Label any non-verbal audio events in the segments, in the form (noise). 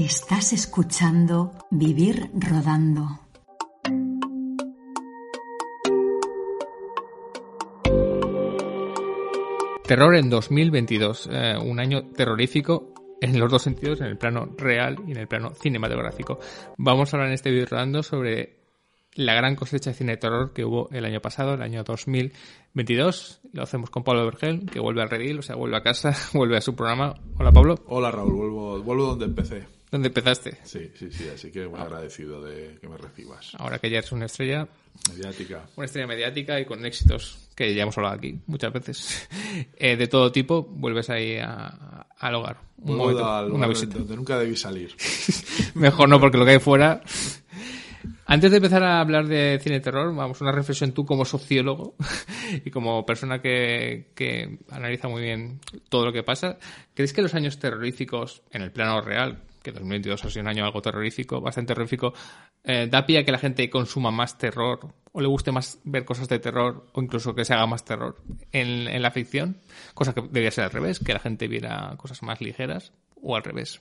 Estás escuchando Vivir Rodando. Terror en 2022, eh, un año terrorífico en los dos sentidos, en el plano real y en el plano cinematográfico. Vamos a hablar en este video rodando sobre la gran cosecha de cine de terror que hubo el año pasado, el año 2022. Lo hacemos con Pablo Vergel, que vuelve al redil, o sea, vuelve a casa, (laughs) vuelve a su programa. Hola, Pablo. Hola, Raúl. Vuelvo, vuelvo donde empecé. ¿Dónde empezaste? Sí, sí, sí. Así que muy agradecido de que me recibas. Ahora que ya eres una estrella, Mediática. una estrella mediática y con éxitos que ya hemos hablado aquí muchas veces, (laughs) eh, de todo tipo, vuelves ahí a- al hogar. Un momento, al una visita. donde nunca debí salir. (laughs) Mejor no, porque lo que hay fuera. Antes de empezar a hablar de cine de terror, vamos, una reflexión tú como sociólogo (laughs) y como persona que, que analiza muy bien todo lo que pasa. ¿Crees que los años terroríficos, en el plano real, que 2022 ha sido un año algo terrorífico, bastante terrorífico, eh, da pie a que la gente consuma más terror o le guste más ver cosas de terror o incluso que se haga más terror en, la ficción? Cosa que debería ser al revés, que la gente viera cosas más ligeras o al revés.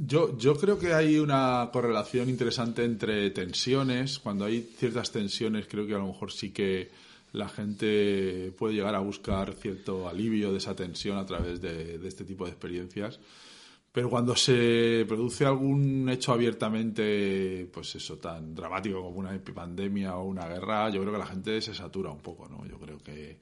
Yo, yo creo que hay una correlación interesante entre tensiones. Cuando hay ciertas tensiones, creo que a lo mejor sí que la gente puede llegar a buscar cierto alivio de esa tensión a través de este tipo de experiencias. Pero cuando se produce algún hecho abiertamente, pues eso, tan dramático como una pandemia o una guerra, yo creo que la gente se satura un poco, ¿no? Yo creo que,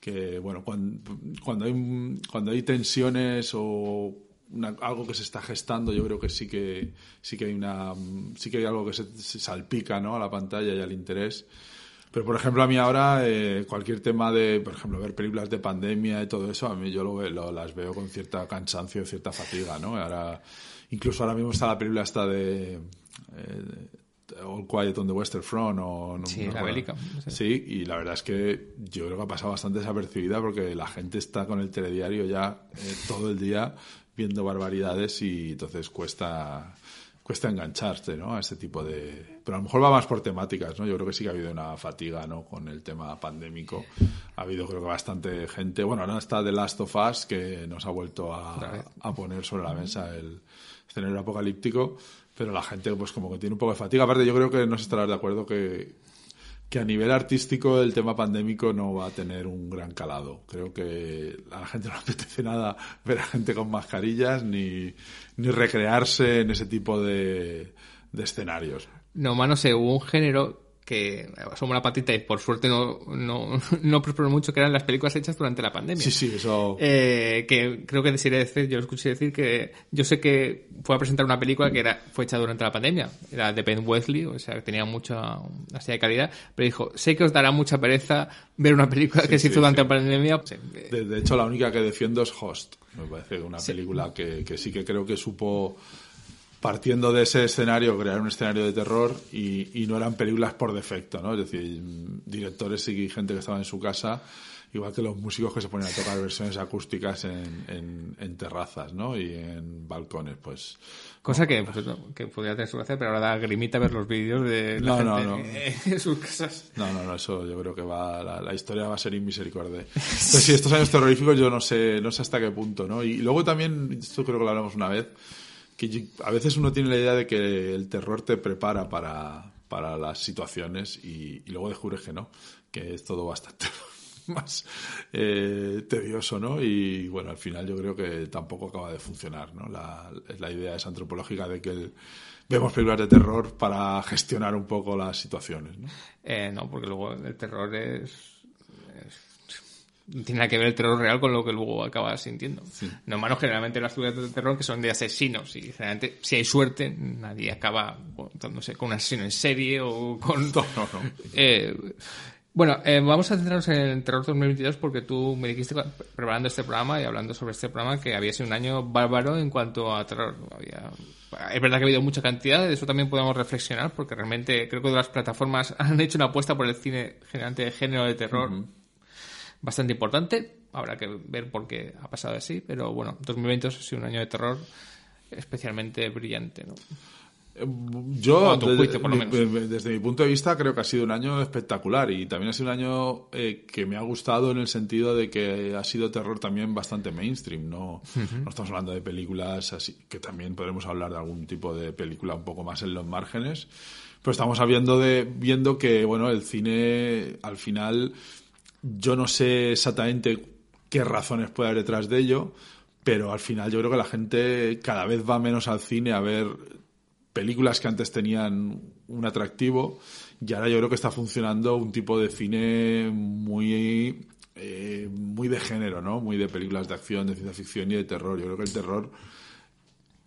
que bueno, cuando, cuando, hay, cuando hay tensiones o una- algo que se está gestando, yo creo que sí que, sí que hay una, sí que hay algo que se, se salpica, ¿no? A la pantalla y al interés. Pero, por ejemplo, a mí ahora, eh, cualquier tema de, por ejemplo, ver películas de pandemia y todo eso, a mí yo lo, lo- las veo con cierta cansancio cierta fatiga, ¿no? Ahora, incluso ahora mismo está la película esta de, eh, All Quiet on the Western Front o... no- Sí, no la recuerdo. bélica, sí. Sí, y la verdad es que yo creo que ha pasado bastante desapercibida porque la gente está con el telediario ya eh, todo el día viendo barbaridades y entonces cuesta cuesta engancharse ¿no? a este tipo de... Pero a lo mejor va más por temáticas, ¿no? Yo creo que sí que ha habido una fatiga, ¿no? Con el tema pandémico. Ha habido creo que bastante gente... Bueno, ahora está The Last of Us que nos ha vuelto a, a poner sobre la mesa el escenario apocalíptico, pero la gente pues como que tiene un poco de fatiga. Aparte yo creo que no se estarás de acuerdo que, que a nivel artístico el tema pandémico no va a tener un gran calado. Creo que a la gente no le apetece nada ver a gente con mascarillas ni, ni recrearse en ese tipo de, de escenarios. No, más no sé, un género que asomó la patita y por suerte no, no, (laughs) no prosperó mucho, que eran las películas hechas durante la pandemia. Sí, sí, eso... Eh, que creo que deciré decir, yo lo escuché decir que yo sé que fue a presentar una película que era fue hecha durante la pandemia, era de Ben Wesley, o sea, que tenía mucha así de calidad, pero dijo, sé que os dará mucha pereza ver una película que se sí, hizo durante sí. la pandemia. Eh, De, de hecho, la única que defiendo es Host. Me parece una película que, que sí que creo que supo, partiendo de ese escenario, crear un escenario de terror y, y no eran películas por defecto, ¿no? Es decir, directores y gente que estaba en su casa, igual que los músicos que se ponen a tocar versiones acústicas en, en, en terrazas, ¿no? Y en balcones, pues... Cosa que, pues, no, que podría tener su gracia, pero ahora da grimita ver los vídeos de la No, no, gente no. en (laughs) sus casas. No, no, no, eso yo creo que va, la, la historia va a ser inmisericordia. (laughs) Entonces, sí, estos años terroríficos yo no sé, no sé hasta qué punto, ¿no? Y luego también, esto creo que lo hablamos una vez, que a veces uno tiene la idea de que el terror te prepara para, para las situaciones y, luego descubres que no, que es todo bastante (laughs) más eh, tedioso, ¿no? Y bueno, al final yo creo que tampoco acaba de funcionar, ¿no? La, la idea es antropológica de que el- vemos películas de terror para gestionar un poco las situaciones, ¿no? Eh, no, porque luego el terror es... es- tiene nada que ver el terror real con lo que luego acabas sintiendo. No menos generalmente las películas de terror que son de asesinos y generalmente si hay suerte nadie acaba no sé, con un asesino en serie o con... (laughs) No, no, no. Eh, bueno, eh, vamos a centrarnos en el terror 2022 porque tú me dijiste preparando este programa y hablando sobre este programa que había sido un año bárbaro en cuanto a terror. Había, es verdad que ha habido mucha cantidad, de eso también podemos reflexionar porque realmente creo que las plataformas (laughs) han hecho una apuesta por el cine generante de género de terror bastante importante. Habrá que ver por qué ha pasado así, pero bueno, 2020 ha sido un año de terror especialmente brillante, ¿no? Yo, desde, mi punto de vista, creo que ha sido un año espectacular y también ha sido un año eh, que me ha gustado en el sentido de que ha sido terror también bastante mainstream. No, no estamos hablando de películas así, que también podremos hablar de algún tipo de película un poco más en los márgenes. Pero estamos viendo, de, viendo que, bueno, el cine al final, yo no sé exactamente qué razones puede haber detrás de ello, pero al final yo creo que la gente cada vez va menos al cine a ver películas que antes tenían un atractivo y ahora yo creo que está funcionando un tipo de cine muy eh, muy de género, ¿no? Muy de películas de acción, de ciencia ficción y de terror. Yo creo que el terror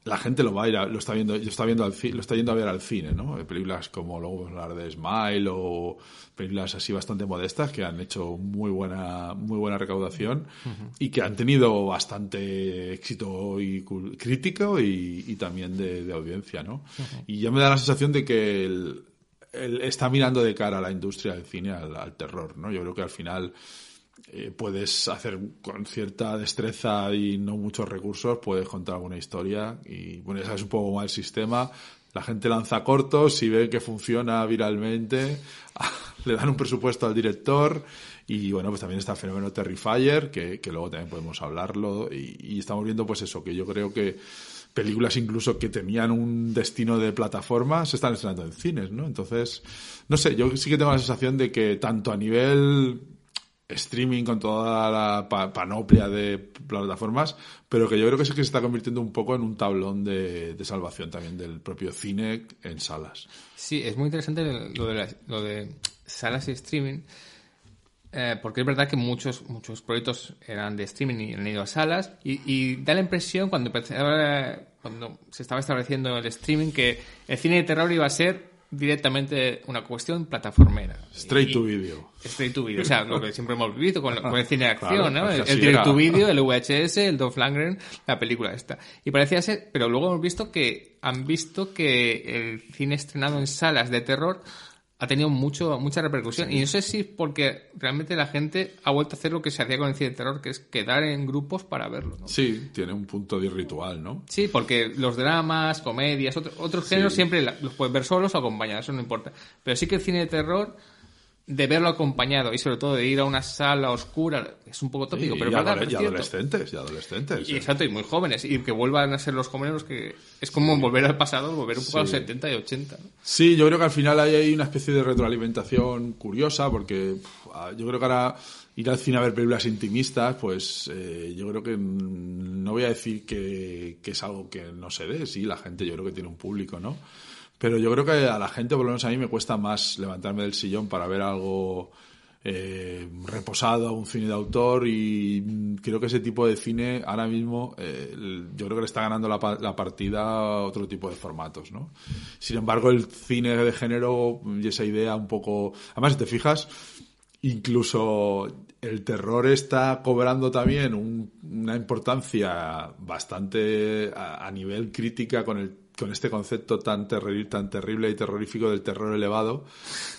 la gente lo va a ir lo está viendo, lo está viendo al, lo está yendo a ver al cine, ¿no? Películas como luego vamos a hablar de Smile o películas así bastante modestas que han hecho muy buena, muy buena recaudación y que han tenido bastante éxito y crítico y, también de, audiencia, ¿no? Y ya me da la sensación de que el, está mirando de cara a la industria del cine al, al terror, ¿no? Yo creo que al final eh, puedes hacer con cierta destreza y no muchos recursos, puedes contar alguna historia y bueno, ya sabes un poco más el sistema. La gente lanza cortos, y ve que funciona viralmente, (laughs) le dan un presupuesto al director y bueno, pues también está el fenómeno Terrifier, que, que luego también podemos hablarlo y, y estamos viendo pues eso, que yo creo que películas incluso que tenían un destino de plataforma se están estrenando en cines, ¿no? Entonces, no sé, yo sí que tengo la sensación de que tanto a nivel streaming con toda la panoplia de plataformas, pero que yo creo que sí que se está convirtiendo un poco en un tablón de, salvación también del propio cine en salas. Sí, es muy interesante lo de, lo de salas y streaming, eh, porque es verdad que muchos, muchos proyectos eran de streaming y han ido a salas, y, da la impresión cuando, cuando se estaba estableciendo el streaming que el cine de terror iba a ser directamente una cuestión plataformera. Straight to video. Straight to video. O sea, lo que siempre hemos visto con, el cine de (laughs) acción, ¿no? Pues el, direct to video, el (laughs) VHS, el Dolph Lundgren, la película esta. Y parecía ser, pero luego hemos visto que han visto que el cine estrenado en salas de terror ha tenido mucho, mucha repercusión. Y no sé si es porque realmente la gente ha vuelto a hacer lo que se hacía con el cine de terror, que es quedar en grupos para verlo. ¿no? Sí, tiene un punto de ritual, ¿no? Sí, porque los dramas, comedias, otros géneros siempre los puedes ver solos o acompañados, eso no importa. Pero sí que el cine de terror de verlo acompañado y sobre todo de ir a una sala oscura es un poco tópico, pero y, verdad, y adolescentes, y adolescentes. Y, exacto, y muy jóvenes, y que vuelvan a ser los jóvenes los que es como volver al pasado, volver un poco a los 70 y 80. Sí, yo creo que al final hay una especie de retroalimentación curiosa, porque yo creo que ahora ir al cine a ver películas intimistas, pues eh, yo creo que no voy a decir que, que es algo que no se dé, sí, la gente yo creo que tiene un público, ¿no? Pero yo creo que a la gente, por lo menos a mí, me cuesta más levantarme del sillón para ver algo eh, reposado, un cine de autor y creo que ese tipo de cine ahora mismo eh, yo creo que le está ganando la, la, partida a otro tipo de formatos, ¿no? Sin embargo, el cine de género y esa idea un poco... Además, si te fijas, incluso el terror está cobrando también una importancia bastante a, a nivel crítica con el con este concepto tan, tan terrible y terrorífico del terror elevado,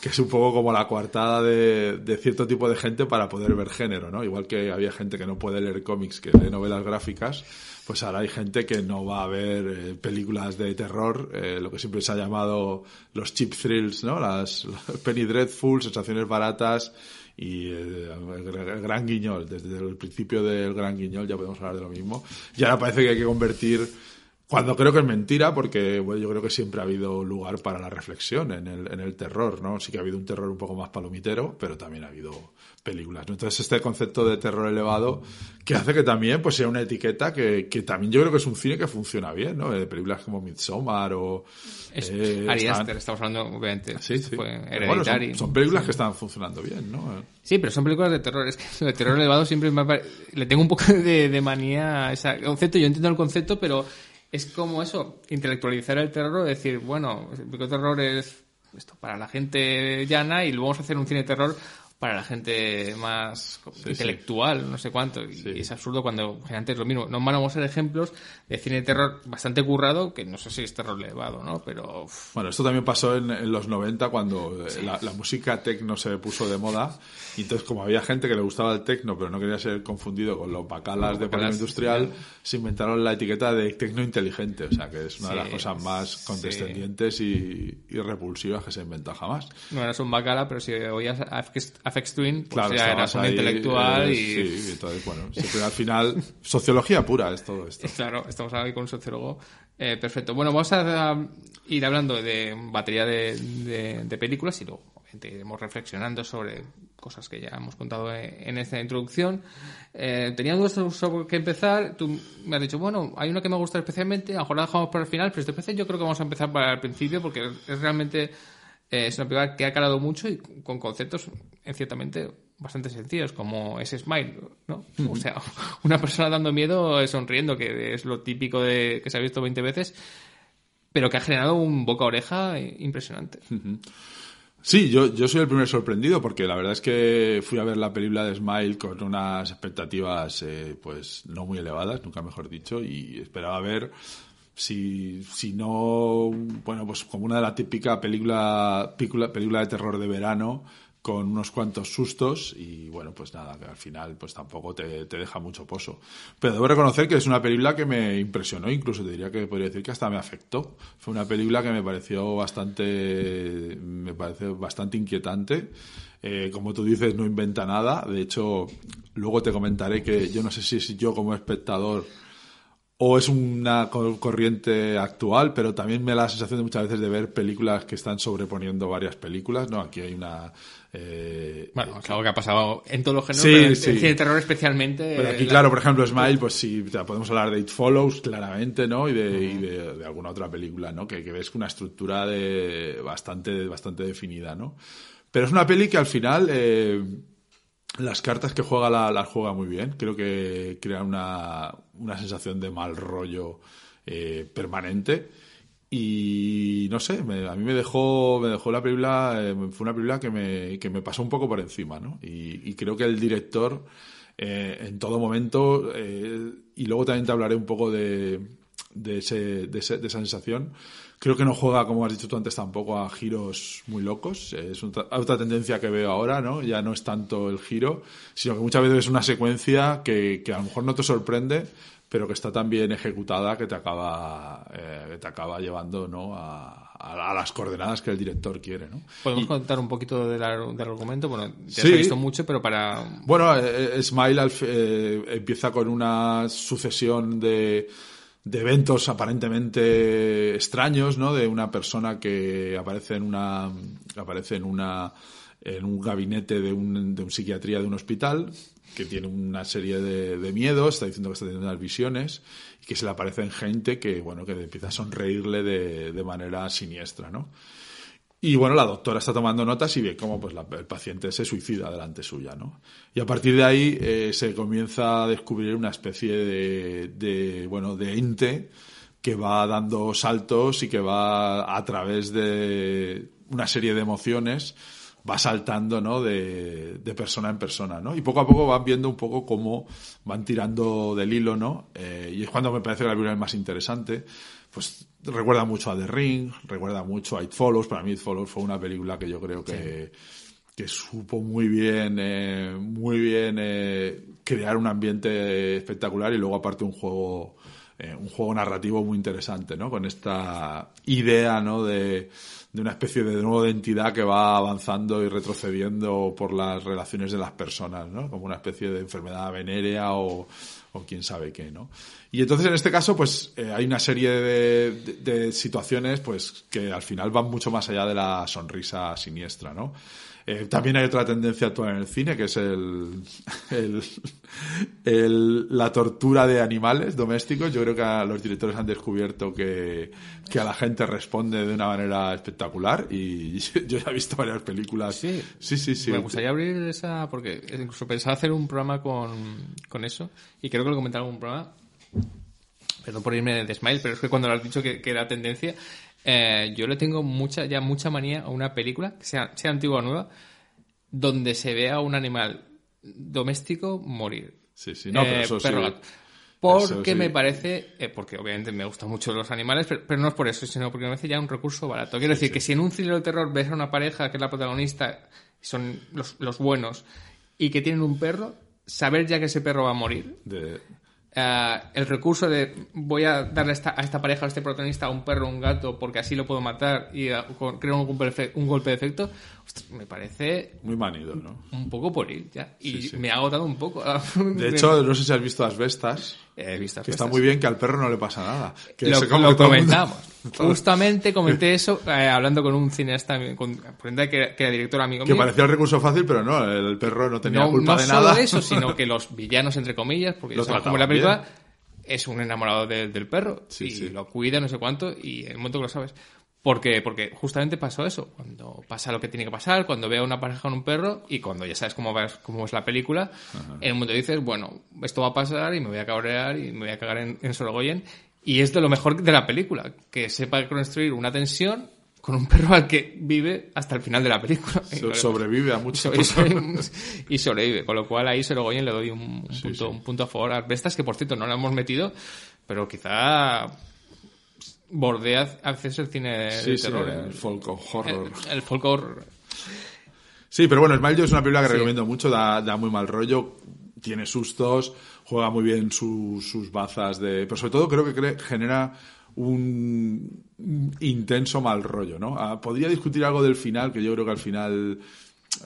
que es un poco como la coartada de, cierto tipo de gente para poder ver género, ¿no? Igual que había gente que no puede leer cómics, que lee novelas gráficas, pues ahora hay gente que no va a ver eh, películas de terror, eh, lo que siempre se ha llamado los cheap thrills, ¿no? Las, penny dreadful, sensaciones baratas, y eh, el, gran guiñol, desde el principio del gran guiñol ya podemos hablar de lo mismo. Y ahora parece que hay que convertir Cuando creo que es mentira, porque bueno, yo creo que siempre ha habido lugar para la reflexión en el, en el terror, ¿no? Sí que ha habido un terror un poco más palomitero, pero también ha habido películas. ¿no? Entonces, este concepto de terror elevado que hace que también pues, sea una etiqueta que, que también yo creo que es un cine que funciona bien, ¿no? De películas como Midsommar o... Es, eh, Ari están- Aster, estamos hablando, obviamente. Sí, sí. Fue bueno, son, son películas que están funcionando bien, ¿no? Sí, pero son películas de terror. Es que lo de terror elevado siempre me pare- le tengo un poco de, de manía a ese concepto. Yo entiendo el concepto, pero es como eso, intelectualizar el terror, decir, bueno, el terror es esto para la gente llana y luego vamos a hacer un cine terror para la gente más intelectual, no sé cuánto. Y Sí. es absurdo cuando generalmente es lo mismo. No vamos a ser ejemplos de cine de terror bastante currado, que no sé si es terror elevado, ¿no? Pero Bueno, esto también pasó en, en los 90 cuando eh, la, la música techno se puso de moda. Y entonces, como había gente que le gustaba el techno, pero no quería ser confundido con los bacalas Los de bacalas, industrial, se inventaron la etiqueta de techno inteligente. O sea, que es una de Sí, las cosas más sí. condescendientes y, y repulsivas que se ha inventado jamás. no eras un bacala, pero si oías a Afex Afex Twin, pues Claro, ya eras un ahí, intelectual eh, y... Sí, entonces, bueno, siempre al final, (laughs) sociología pura es todo esto. (laughs) Claro, estamos ahí con un sociólogo. Eh, perfecto. Bueno, vamos a, a ir hablando de batería de, de- de películas y luego obviamente, iremos reflexionando sobre cosas que ya hemos contado en, esta introducción. Eh, tenía dudas sobre qué empezar. Tú me has dicho, bueno, hay una que me gusta especialmente, a lo mejor la dejamos para el final, pero yo creo que vamos a empezar para el principio porque es realmente eh, es una película que ha calado mucho y con conceptos, en ciertamente, bastante sencillos, como ese smile, ¿no? O sea, (laughs) una persona dando miedo eh, sonriendo, que es lo típico de que se ha visto 20 veces, pero que ha generado un boca-oreja eh, impresionante. Sí, yo, yo soy el primer sorprendido porque la verdad es que fui a ver la película de Smile con unas expectativas eh, pues no muy elevadas, nunca mejor dicho, y esperaba ver si, si no, bueno, pues como una de la típica película, película, película de terror de verano con unos cuantos sustos y bueno, pues nada, que al final pues tampoco te, te deja mucho pozo. Pero debo reconocer que es una película que me impresionó, incluso te diría que podría decir que hasta me afectó. Fue una película que me pareció bastante, me parece bastante inquietante. Eh, como tú dices, no inventa nada. De hecho, luego te comentaré que yo no sé si yo como espectador o es una co- corriente actual, pero también me da la sensación de muchas veces de ver películas que están sobreponiendo varias películas, ¿no? Aquí hay una... eh, Bueno, es algo que ha pasado en todos los géneros, Sí, pero en sí. cine de terror especialmente. Pero aquí, eh, claro, por ejemplo, Smile, pues sí, podemos hablar de It Follows, claramente, ¿no? Y de, y de, de alguna otra película, ¿no? Que, que ves una estructura de bastante, bastante definida, ¿no? Pero es una peli que al final eh, las cartas que juega la- las juega muy bien. Creo que crea una, una sensación de mal rollo eh, permanente. Y no sé, me- a mí me dejó, me dejó la película, eh, fue una película que me, que me pasó un poco por encima, ¿no? Y, y creo que el director, eh, en todo momento, eh, y luego también te hablaré un poco de, de, ese, de, ese- de esa sensación, creo que no juega, como has dicho tú antes, tampoco a giros muy locos. Es otra, tendencia que veo ahora, ¿no? Ya no es tanto el giro, sino que muchas veces es una secuencia que, que a lo mejor no te sorprende, pero que está tan bien ejecutada que te acaba, eh, que te acaba llevando ¿no? a, a- a las coordenadas que el director quiere. ¿no? Podemos contar un poquito del, del argumento. Bueno, ya Sí. se ha visto mucho, pero para. Bueno, eh, eh, Smile eh, empieza con una sucesión de, de eventos aparentemente extraños, ¿no? De una persona que aparece en una aparece en una en un gabinete de un, de un psiquiatría de un hospital que tiene una serie de, de miedos, está diciendo que está teniendo unas visiones y que se le aparecen gente que bueno que empieza a sonreírle de, de manera siniestra, ¿no? Y bueno, la doctora está tomando notas y ve cómo pues, la- el paciente se suicida delante suya, ¿no? Y a partir de ahí eh, se comienza a descubrir una especie de, de, bueno, de ente que va dando saltos y que va a través de una serie de emociones va saltando, ¿no? De, de persona en persona, ¿no? Y poco a poco van viendo un poco cómo van tirando del hilo, ¿no? Eh, y es cuando me parece que la película es más interesante. Pues recuerda mucho a The Ring, recuerda mucho a It Follows. Para mí It Follows fue una película que yo creo que, que supo muy bien, eh, muy bien eh, crear un ambiente espectacular y luego aparte un juego, eh, un juego narrativo muy interesante, ¿no? Con esta idea, ¿no? De, de una especie de nuevo de entidad que va avanzando y retrocediendo por las relaciones de las personas, ¿no? Como una especie de enfermedad venérea o, o quién sabe qué, ¿no? Y entonces en este caso, pues eh, hay una serie de, de- de situaciones, pues que al final van mucho más allá de la sonrisa siniestra, ¿no? Eh, también hay otra tendencia actual en el cine, que es el, el- el- la tortura de animales domésticos. Yo creo que a los directores han descubierto que, que a la gente responde de una manera espectacular y (laughs) yo ya he visto varias películas. Sí. sí, sí. sí. Me gustaría abrir esa, porque incluso pensaba hacer un programa con, con eso, y creo que lo comenté en algún programa. Perdón por irme de Smile, pero es que cuando lo has dicho que, que era tendencia, eh, yo le tengo mucha, ya mucha manía a una película, que sea, sea antigua o nueva, donde se vea a un animal doméstico morir. Sí, sí, no, pero Eh, eso perro. Porque Eso sí. me parece, eh, porque obviamente me gustan mucho los animales, pero, pero no es por eso, sino porque me parece ya un recurso barato. Quiero decir que si en un thriller de terror ves a una pareja que es la protagonista, son los, los buenos, y que tienen un perro, saber ya que ese perro va a morir, De- eh, el recurso de voy a darle a esta, a esta pareja, a este protagonista, un perro un gato, porque así lo puedo matar y con- creo un un golpe de efecto, ostras, me parece muy manido, ¿no? un poco por ir ya. Y Sí, sí. me ha agotado un poco. (laughs) De hecho, no sé si has visto Asbestas, he visto que está muy bien que al perro no le pasa nada. Que lo, lo comentamos. (laughs) Justamente comenté (laughs) eso eh, hablando con un cineasta, con, que, que era director amigo Que mío. parecía el recurso fácil, pero no, el perro no tenía no, culpa no de solo nada. eso, sino que los villanos, entre comillas, porque Lo sabes cómo la película, es un enamorado de- del perro Sí, y lo cuida, no sé cuánto, y en el momento que lo sabes. Porque, porque justamente pasó eso. Cuando pasa lo que tiene que pasar, cuando veo a una pareja con un perro y cuando ya sabes cómo, va, cómo es la película, en el momento dices, bueno, esto va a pasar y me voy a cabrear y me voy a cagar en, en Sorogoyen. Y es de lo mejor de la película, que sepa construir una tensión con un perro al que vive hasta el final de la película. So- sobrevive a mucho. (laughs) y, sobre- y sobrevive, con lo cual ahí Sorogoyen le doy un, un punto, un punto a favor. Asbestas, que por cierto no lo hemos metido, pero quizá bordea a veces el cine de Sí, sí, terror. el el, folk horror. el, el folk horror. Sí, pero bueno, Smile Joe es una película que recomiendo mucho, da, da muy mal rollo, tiene sustos, juega muy bien su- sus bazas de... Pero sobre todo creo que cre- genera un un intenso mal rollo, ¿no? Ah, podría discutir algo del final, que yo creo que al final...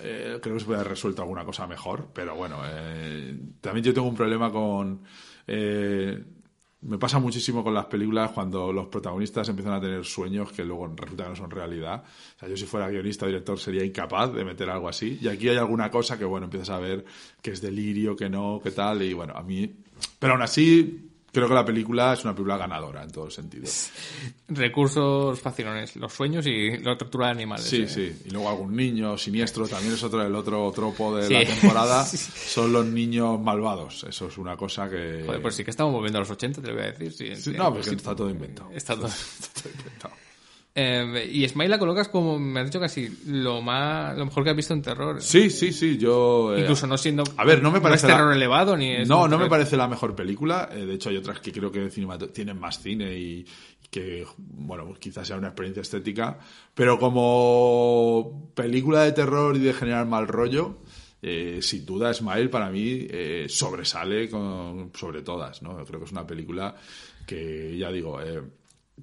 eh, creo que se puede haber resuelto alguna cosa mejor, pero bueno, eh, también yo tengo un problema con... eh, me pasa muchísimo con las películas cuando los protagonistas empiezan a tener sueños que luego resulta que no son realidad. O sea, yo si fuera guionista o director sería incapaz de meter algo así. Y aquí hay alguna cosa que, bueno, empiezas a ver que es delirio, que no, que tal. Y bueno, a mí... Pero aún así, creo que la película es una película ganadora en todos sentidos. (laughs) Recursos facilones, los sueños y la tortura de animales. Sí, eh. sí. Y luego algún niño siniestro también es otro el otro tropo de Sí. la temporada. (laughs) Son los niños malvados. Eso es una cosa que... Joder, pues sí que estamos volviendo a los 80, te lo voy a decir. Sí, no, porque está todo inventado. Está todo- (laughs) Está todo inventado. Eh, y Smile la colocas como, me has dicho casi, lo más lo mejor que has visto en terror. Sí, sí, sí, yo... eh, Incluso no siendo... A ver, no me parece es la- terror elevado ni es... no, no me parece la mejor película. Eh, de hecho, hay otras que creo que tienen más cine y que, bueno, pues quizás sea una experiencia estética. Pero como película de terror y de generar mal rollo, sin duda Smile para mí sobresale con, sobre todas. ¿no? Creo que es una película que, ya digo,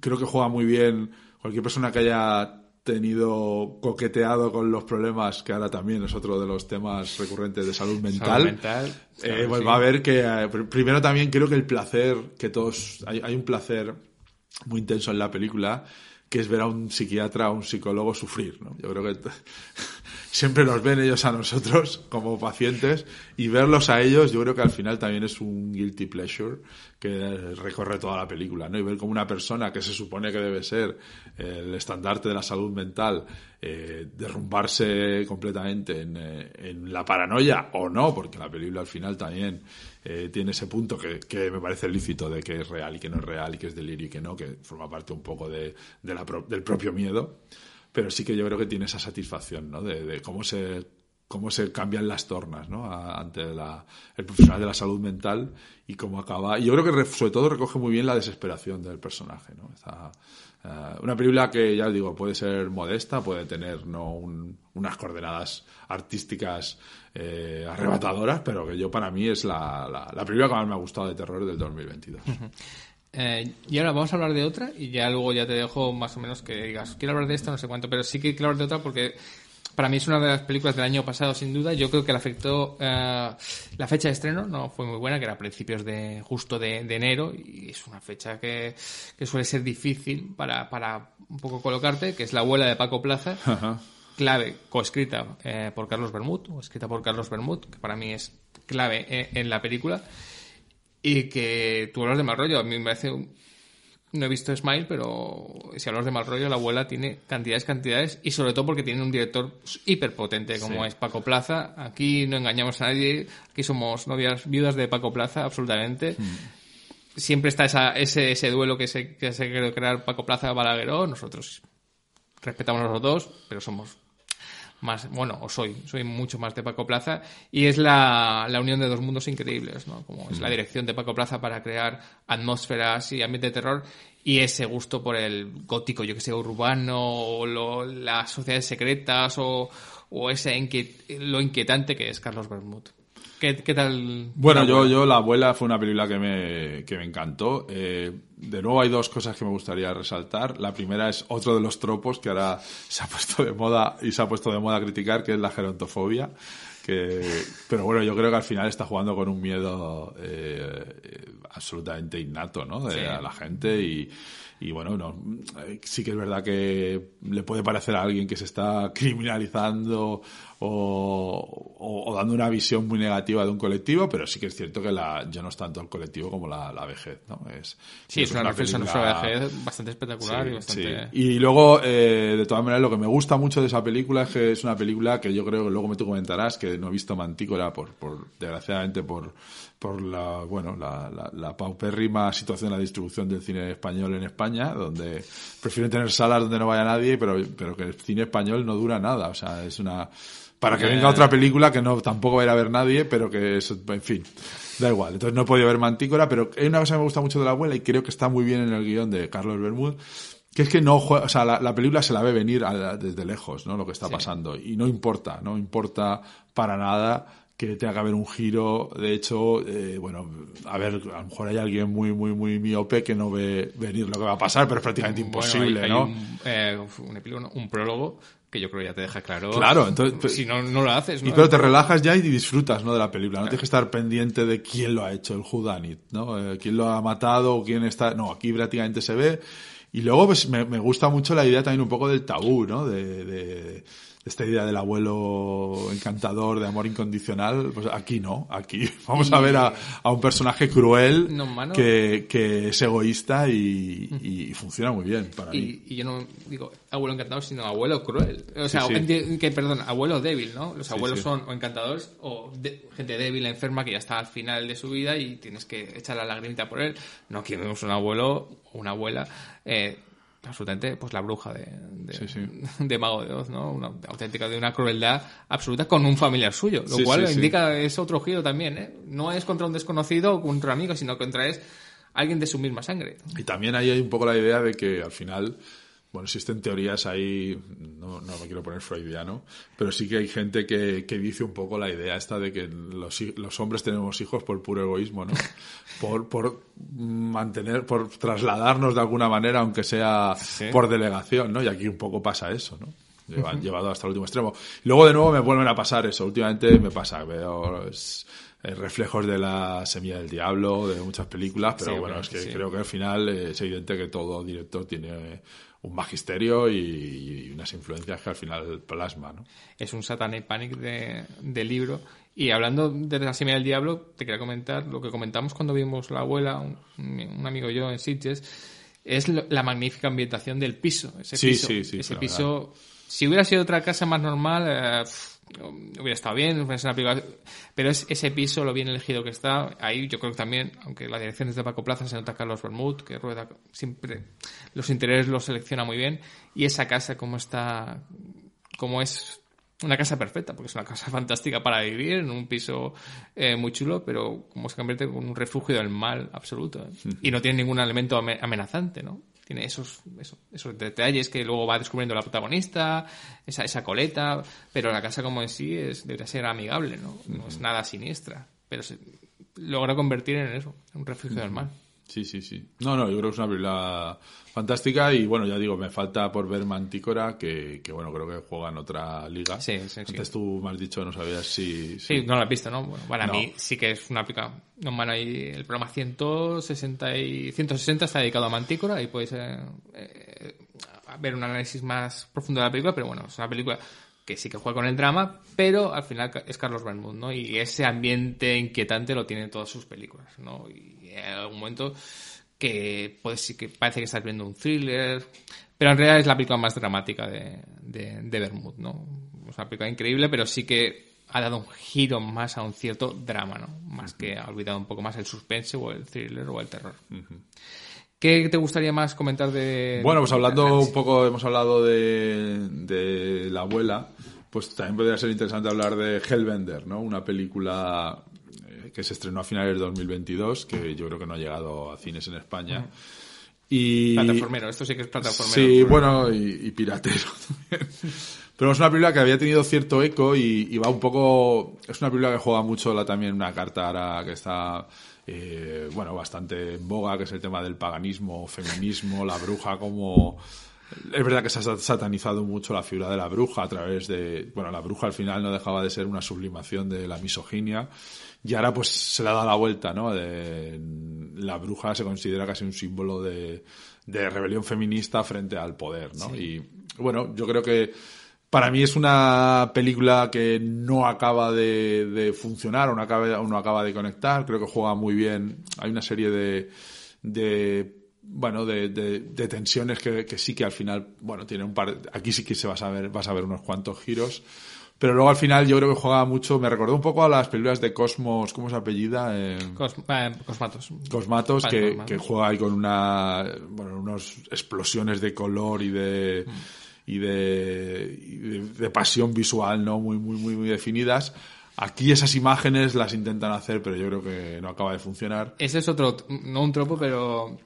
creo que juega muy bien cualquier persona que haya tenido coqueteado con los problemas, que ahora también es otro de los temas recurrentes de salud mental, Salud mental, eh, pues sí. va a ver que eh, pr- primero también creo que el placer que todos hay, hay un placer muy intenso en la película que es ver a un psiquiatra a un psicólogo sufrir ¿no? yo creo que (laughs) siempre nos ven ellos a nosotros como pacientes y verlos a ellos yo creo que al final también es un guilty pleasure que recorre toda la película ¿no? y ver como una persona que se supone que debe ser el estandarte de la salud mental eh, derrumbarse completamente en, eh, en la paranoia o no porque la película al final también eh, tiene ese punto que, que me parece lícito de que es real y que no es real y que es delirio y que no, que forma parte un poco de, de la del propio miedo. Pero sí que yo creo que tiene esa satisfacción, ¿no? De, de cómo se cómo se cambian las tornas, ¿no? Ante el profesional de la salud mental y cómo acaba. Y yo creo que re- sobre todo recoge muy bien la desesperación del personaje, ¿no? Eh, una película que, ya os digo, puede ser modesta, puede tener ¿no? un- unas coordenadas artísticas eh, arrebatadoras, pero que yo para mí es la, la, la película que más me ha gustado de terror del 2022. Eh, y ahora vamos a hablar de otra y ya luego ya te dejo más o menos que digas, quiero hablar de esta, no sé cuánto, pero sí que quiero hablar de otra porque para mí es una de las películas del año pasado sin duda. Yo creo que le afectó eh, la fecha de estreno, no fue muy buena, que era a principios de justo de, enero y es una fecha que, que, suele ser difícil para, para un poco colocarte, que es La abuela de Paco Plaza. Clave, coescrita eh, por Carlos Bermud, o escrita por Carlos Bermud, que para mí es clave eh, en la película. Y que tú hablas de mal rollo. A mí me parece. No he visto Smile, pero si hablas de mal rollo, la abuela tiene cantidades, cantidades. Y sobre todo porque tiene un director hiperpotente como es Paco Plaza. Aquí no engañamos a nadie. Aquí somos novias viudas de Paco Plaza, absolutamente. Hmm. Siempre está esa, ese, ese duelo que se, que se quiere crear Paco Plaza-Balagueró. Nosotros respetamos a los dos, pero somos más, bueno, o soy, soy mucho más de Paco Plaza, y es la, la unión de dos mundos increíbles, ¿no? Como es la mm. dirección de Paco Plaza para crear atmósferas y ambiente de terror, y ese gusto por el gótico, yo que sé, urbano, o las sociedades secretas, o, o ese lo inquietante que es Carlos Bermud. ¿Qué, tal? Bueno, yo, yo La Abuela fue una película que me, que me encantó. Eh, de nuevo hay dos cosas que me gustaría resaltar. La primera es otro de los tropos que ahora (laughs) se ha puesto de moda y se ha puesto de moda a criticar, que es la gerontofobia. Que, pero bueno, yo creo que al final está jugando con un miedo eh, absolutamente innato ¿no? de, a la gente y, y bueno, no, sí que es verdad que le puede parecer a alguien que se está criminalizando o, dando una visión muy negativa de un colectivo, pero sí que es cierto que la, ya no es tanto el colectivo como la, vejez, ¿no? Es, sí, es, una, reflexión sobre la vejez bastante espectacular y bastante... Y luego, eh, de todas maneras, lo que me gusta mucho de esa película es que es una película que yo creo que luego me tú comentarás, que no he visto Mantícora por, por desgraciadamente por por la bueno la, la, la, paupérrima situación de la distribución del cine español en España, donde prefieren tener salas donde no vaya nadie, pero, pero que el cine español no dura nada. O sea, es una para que venga otra película que no tampoco va a ir a ver nadie, pero que es, en fin, da igual. Entonces no he podido ver Mantícora, pero hay una cosa que me gusta mucho de la abuela y creo que está muy bien en el guion de Carlos Bermúdez, que es que no juega, o sea, la, película se la ve venir desde lejos, ¿no? Lo que está pasando. Y no importa, no importa para nada que tenga que haber un giro. De hecho, eh, bueno, a ver, a lo mejor hay alguien muy, muy, muy miope que no ve venir lo que va a pasar, pero es prácticamente imposible, ¿no? Un, eh, un, un prólogo que yo creo ya te deja claro. Claro, entonces. Pues, si no, no lo haces, ¿no? Y pero te relajas ya y disfrutas, ¿no? De la película. No tienes que estar pendiente de quién lo ha hecho, el Whodunit, ¿no? Eh, quién lo ha matado quién está. No, aquí prácticamente se ve. Y luego, pues me, me gusta mucho la idea también un poco del tabú, ¿no? de, de esta idea del abuelo encantador de amor incondicional, pues aquí no, aquí (laughs) vamos a ver a, un personaje cruel que, que, es egoísta y, funciona muy bien para y, mí. Y yo no digo abuelo encantador, sino abuelo cruel. O sea, que, perdón, abuelo débil, ¿no? Los abuelos son o encantadores o gente débil, enferma, que ya está al final de su vida y tienes que echar la lagrimita por él. No queremos un abuelo o una abuela eh, absolutamente pues la bruja de, (laughs) de, Mago de Oz, ¿no? Una auténtica de una crueldad absoluta con un familiar suyo, lo cual indica es otro giro también, ¿eh? No es contra un desconocido o contra un amigo, sino contra es alguien de su misma sangre. Y también ahí hay un poco la idea de que al final bueno, existen teorías ahí, no, no me quiero poner freudiano, pero sí que hay gente que, que dice un poco la idea esta de que los, los hombres tenemos hijos por puro egoísmo, ¿no? Por, por mantener, por trasladarnos de alguna manera, aunque sea por delegación, ¿no? Y aquí un poco pasa eso, ¿no? Llevado hasta el último extremo. Luego de nuevo me vuelven a pasar eso. Últimamente me pasa, veo eh, reflejos de la semilla del diablo, de muchas películas, pero bueno, es que creo que al final es evidente que todo director tiene un magisterio y, unas influencias que al final plasma, ¿no? Es un Satanic Panic de, de libro. Y hablando de la semilla del diablo, te quería comentar lo que comentamos cuando vimos La abuela, un, amigo y yo en Sitges, es la magnífica ambientación del piso. Ese piso, ese piso si hubiera sido otra casa más normal, eh, hubiera estado bien, pero es ese piso, lo bien elegido que está, ahí yo creo que también, aunque la dirección es de Paco Plaza, se nota Carlos Bermud, que rueda siempre, los intereses los selecciona muy bien, y esa casa como está, como es una casa perfecta, porque es una casa (laughs) fantástica para vivir, en un piso eh, muy chulo, pero como se convierte en un refugio del mal absoluto, ¿eh? y no tiene ningún elemento amenazante, ¿no? Tiene esos, esos, detalles que luego va descubriendo la protagonista, esa, esa coleta, pero la casa como en sí es, debería ser amigable, ¿no? No es nada siniestra, pero se logra convertir en eso, en un refugio del mal. Sí, sí, sí. No, no, yo creo que es una película fantástica y bueno, ya digo, me falta por ver Mantícora, que, que bueno, creo que juega en otra liga. Sí, sí, sí. Antes tú me has dicho, no sabías si... Sí, no lo has visto, ¿no? Bueno, para No. mí sí que es una película. No, bueno, ahí el programa 160 y 160 está dedicado a Mantícora y podéis eh, eh, ver un análisis más profundo de la película, pero bueno, es una película que sí que juega con el drama, pero al final es Carlos Bermud, ¿no? Y ese ambiente inquietante lo tiene en todas sus películas, ¿no? Y en algún momento que pues sí que parece que estás viendo un thriller, pero en realidad es la película más dramática de, de, de Bermud, ¿no? Es una película increíble, pero sí que ha dado un giro más a un cierto drama, ¿no? Más que ha olvidado un poco más el suspense o el thriller o el terror. ¿Qué te gustaría más comentar de... Bueno, pues hablando un poco, hemos hablado de, de la abuela, pues también podría ser interesante hablar de Hellbender, ¿no? Una película eh, que se estrenó a finales de 2022, que yo creo que no ha llegado a cines en España. Y... Plataformero, esto sí que es plataformero. Sí, bueno, y, y piratero (laughs) también. Pero es una película que había tenido cierto eco y, y va un poco... Es una película que juega mucho la, también una carta ahora que está, eh, bueno, bastante en boga, que es el tema del paganismo, feminismo, la bruja como... Es verdad que se ha satanizado mucho la figura de la bruja a través de... Bueno, la bruja al final no dejaba de ser una sublimación de la misoginia. Y ahora pues se le ha dado la vuelta, ¿no? De, la bruja se considera casi un símbolo de, de rebelión feminista frente al poder, ¿no? Y bueno, yo creo que para mí es una película que no acaba de, de funcionar o no acaba, o no acaba de conectar. Creo que juega muy bien. Hay una serie de, de bueno, de, de, de tensiones que, que, sí que al final, bueno, tiene un par, aquí sí que se vas a ver, vas a ver unos cuantos giros. Pero luego al final yo creo que juega mucho, me recordó un poco a las películas de Cosmos, ¿cómo se apellida? Eh, Cos, eh, Cosmatos. Cosmatos, que, juega ahí con una, bueno, unas explosiones de color y de, y de, de pasión visual, ¿no? Muy, muy, muy, muy definidas. Aquí esas imágenes las intentan hacer, pero yo creo que no acaba de funcionar. Ese es otro, no un tropo, pero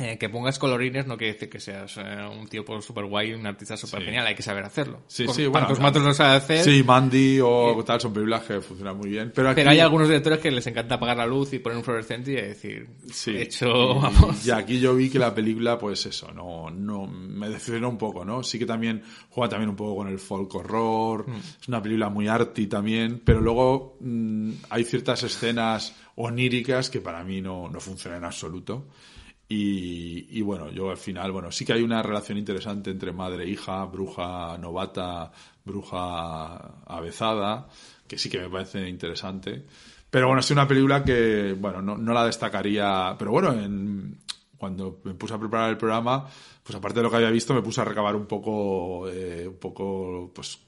eh, que pongas colorines no quiere decir que seas eh, un tío súper guay, un artista súper Sí. genial, hay que saber hacerlo. Sí, Cos- sí, bueno, Cosmatos lo sabe hacer, Sí, Mandy o tal son películas que funcionan muy bien. Pero, aquí, pero hay algunos directores que les encanta apagar la luz y poner un fluorescente y decir, Sí. hecho, Y- vamos. Y aquí yo vi que la película, pues eso, no, no, me decepcionó un poco, ¿no? Sí que también juega también un poco con el folk horror, es una película muy arty también, pero luego mm, hay ciertas escenas oníricas que para mí no, no funcionan en absoluto. Y, y bueno, yo al final, bueno, sí que hay una relación interesante entre madre e hija, bruja novata, bruja avezada, que sí que me parece interesante. Pero bueno, es una película que, bueno, no, no la destacaría. Pero bueno, en, cuando me puse a preparar el programa, pues aparte de lo que había visto, me puse a recabar un poco, eh, un poco, pues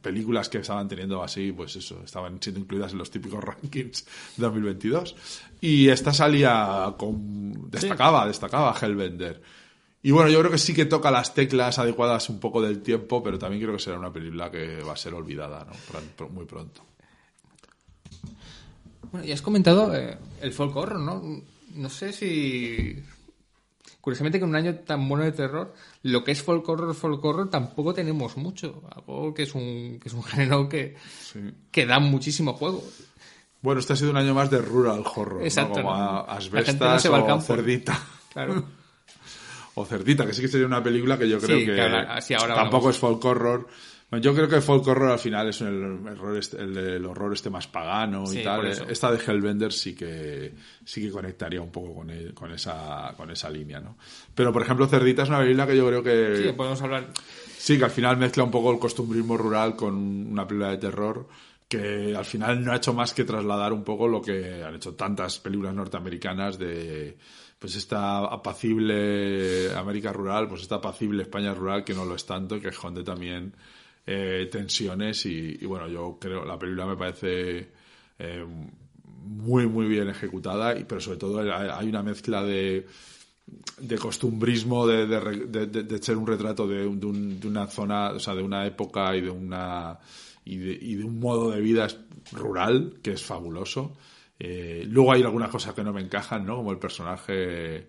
películas que estaban teniendo así, pues eso, estaban siendo incluidas en los típicos (laughs) rankings de 2022. Y esta salía con, destacaba, destacaba Hellbender. Y bueno, yo creo que sí que toca las teclas adecuadas un poco del tiempo, pero también creo que será una película que va a ser olvidada, ¿no? Muy pronto. Bueno, y has comentado eh, el folk horror, ¿no? No sé si... Curiosamente que en un año tan bueno de terror, lo que es folk horror, folk horror, tampoco tenemos mucho. Algo que es un, que es un (laughs) género que, que da muchísimo juego. Bueno, este ha sido un año más de rural horror, Exacto, ¿no? Como ¿no? asbestas o cerdita. Claro. (laughs) O cerdita, que sí que sería una película que yo creo Sí, que, así ahora tampoco hablamos. es folk horror. Bueno, Yo creo que folk horror al final es el, error este- el, horror este más pagano Sí, y tal. Esta de Hellbender sí que sí que conectaría un poco con, el- con esa con esa línea, ¿no? Pero por ejemplo, Cerdita es una película que yo creo que Sí, podemos hablar... Sí, que al final mezcla un poco el costumbrismo rural con una película de terror que al final no ha hecho más que trasladar un poco lo que han hecho tantas películas norteamericanas de pues esta apacible América rural, pues esta apacible España rural que no lo es tanto, que esconde también eh, tensiones y, bueno, yo creo la película me parece eh, muy muy bien ejecutada y pero sobre todo hay una mezcla de de costumbrismo de, de, de- ser un retrato de, un- una zona, o sea, de una época y de una y de, y de un modo de vida rural que es fabuloso. Eh, luego hay algunas cosas que no me encajan, ¿no? Como el personaje,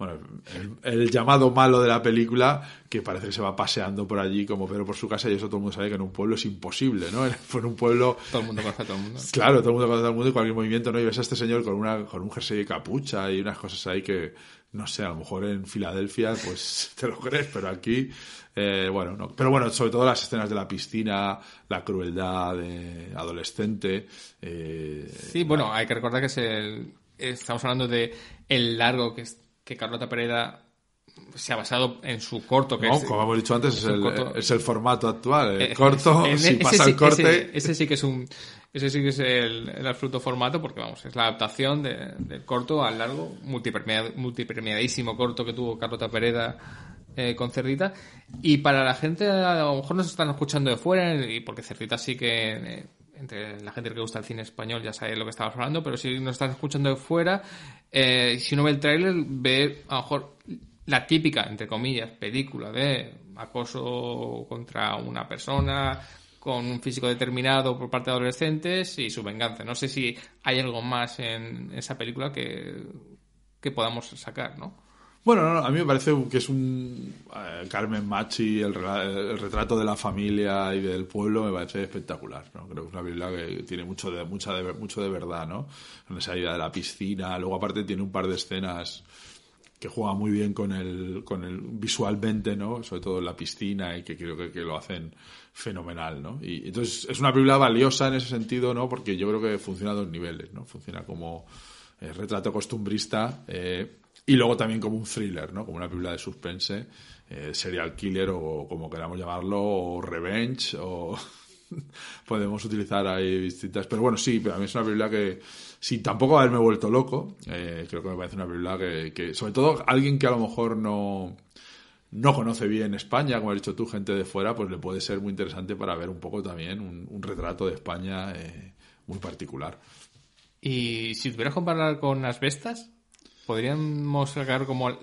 bueno, el, el, llamado malo de la película, que parece que se va paseando por allí como Pedro por su casa, y eso todo el mundo sabe que en un pueblo es imposible, ¿no? (laughs) En un pueblo... Todo el mundo conoce a todo el mundo. Claro, todo el mundo conoce a todo el mundo y cualquier movimiento, ¿no? Y ves a este señor con, una, con un jersey de capucha y unas cosas ahí que, no sé, a lo mejor en Filadelfia, pues (laughs) te lo crees, pero aquí, eh, bueno, no. Pero bueno, sobre todo las escenas de la piscina, la crueldad de adolescente. Eh, sí, bueno, hay que recordar que es el, estamos hablando de el largo que, que Carlota Pereira se ha basado en su corto. Que no, como hemos dicho antes, es, el, es el, formato actual. El eh, corto, si pasa el corte. Ese, sí que es un. Ese sí que es el, el fruto formato, porque vamos, es la adaptación de, del corto al largo, multipremiadísimo corto que tuvo Carlota Pereda eh, con Cerdita. Y para la gente, a lo mejor nos están escuchando de fuera, y porque Cerdita sí que. Eh, entre la gente que gusta el cine español ya sabe lo que estamos hablando, pero si nos están escuchando de fuera, eh, si uno ve el tráiler, ve a lo mejor la típica, entre comillas, película de acoso contra una persona con un físico determinado por parte de adolescentes y su venganza. No sé si hay algo más en esa película que, que podamos sacar, ¿no? Bueno, a mí me parece que es un eh, Carmen Machi, el, el, retrato de la familia y del pueblo me parece espectacular, ¿no? Creo que es una película que tiene mucho de mucha de, mucho de verdad, ¿no? En esa idea de la piscina, luego aparte tiene un par de escenas que juega muy bien con el, con el visualmente, ¿no? Sobre todo en la piscina y que creo que, que, lo hacen fenomenal, ¿no? Y entonces es una película valiosa en ese sentido, ¿no? Porque yo creo que funciona a dos niveles, ¿no? Funciona como eh, retrato costumbrista eh, y luego también como un thriller, ¿no? Como una película de suspense, eh, serial killer o como queramos llamarlo, o revenge, o (laughs) podemos utilizar ahí distintas. Pero bueno, sí, pero a mí es una película que sin tampoco haberme vuelto loco, eh, creo que me parece una película que, sobre todo alguien que a lo mejor no, no conoce bien España, como has dicho tú, gente de fuera, pues le puede ser muy interesante para ver un poco también un, retrato de España eh, muy particular. Y si tuvieras que comparar con las bestas, podríamos sacar como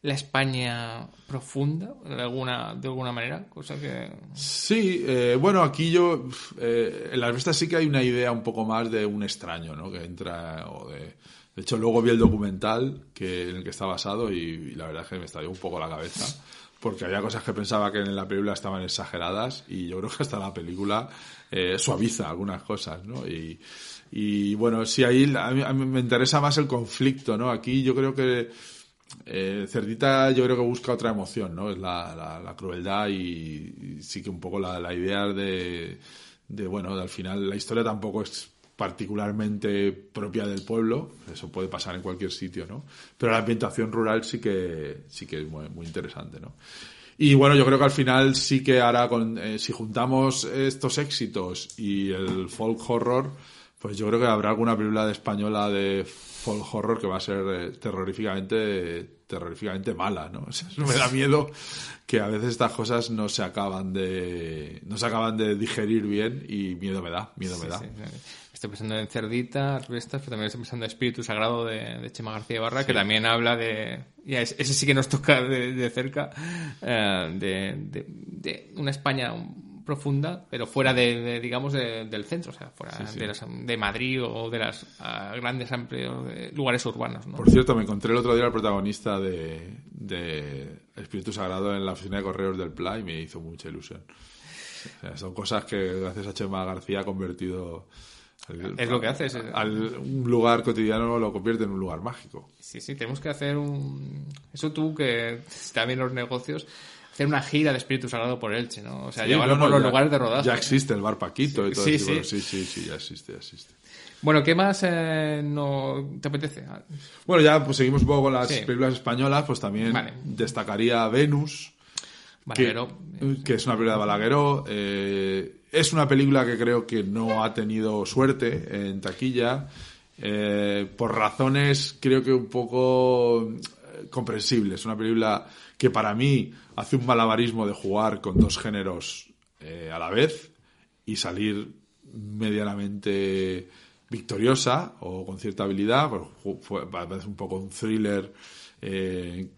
la España profunda de alguna de alguna manera cosa que sí eh, bueno aquí yo eh, en las bestas sí que hay una idea un poco más de un extraño no que entra o de de hecho luego vi el documental que en el que está basado y, la verdad es que me estalló un poco la cabeza porque había cosas que pensaba que en la película estaban exageradas y yo creo que hasta la película eh, suaviza algunas cosas no y y bueno, sí, ahí a mí, me interesa más el conflicto, ¿no? Aquí yo creo que eh, Cerdita yo creo que busca otra emoción, ¿no? Es la, la, crueldad y, sí que un poco la, la idea de, de, bueno, al final la historia tampoco es particularmente propia del pueblo, eso puede pasar en cualquier sitio, ¿no? Pero la ambientación rural sí que, sí que es muy, interesante, ¿no? Y bueno, yo creo que al final sí que ahora, con, eh, si juntamos estos éxitos y el folk horror, pues yo creo que habrá alguna película de española de folk horror que va a ser eh, terroríficamente terroríficamente mala, (laughs) ¿no? me da miedo que a veces estas cosas no se acaban de no se acaban de digerir bien y miedo me da, miedo me da. Estoy pensando en Cerdita, Restas, pero también estoy pensando en Espíritu Sagrado de, Chema García Barra, que también habla de, y ese sí que nos toca de, cerca, eh, de, de, una España profunda, pero fuera de, digamos, del centro, o sea, fuera De, de, Madrid o de las grandes amplios lugares urbanos. Por cierto, me encontré el otro día al protagonista de, de, Espíritu Sagrado en la oficina de correos del PLA y me hizo mucha ilusión. son cosas que gracias a Chema García ha convertido... es lo que haces. Al, un lugar cotidiano lo convierte en un lugar mágico. Sí, sí, tenemos que hacer un... Eso tú que también los negocios hacer una gira de Espíritu Sagrado por Elche, ¿no? O sea, llevarlo por los lugares de rodaje. Ya existe el bar Paquito y todo eso. Sí. sí, sí, sí, ya existe, ya existe. Bueno, ¿qué más eh, no te apetece? Bueno, ya pues seguimos un poco con las películas españolas, pues también destacaría Venus. Balagueró. Que, es una película de Balagueró. Eh, es una película que creo que no ha tenido suerte en taquilla. Eh, por razones creo que un poco comprensibles. Una película que para mí hace un malabarismo de jugar con dos géneros eh, a la vez y salir medianamente victoriosa o con cierta habilidad. Parece un poco un thriller eh,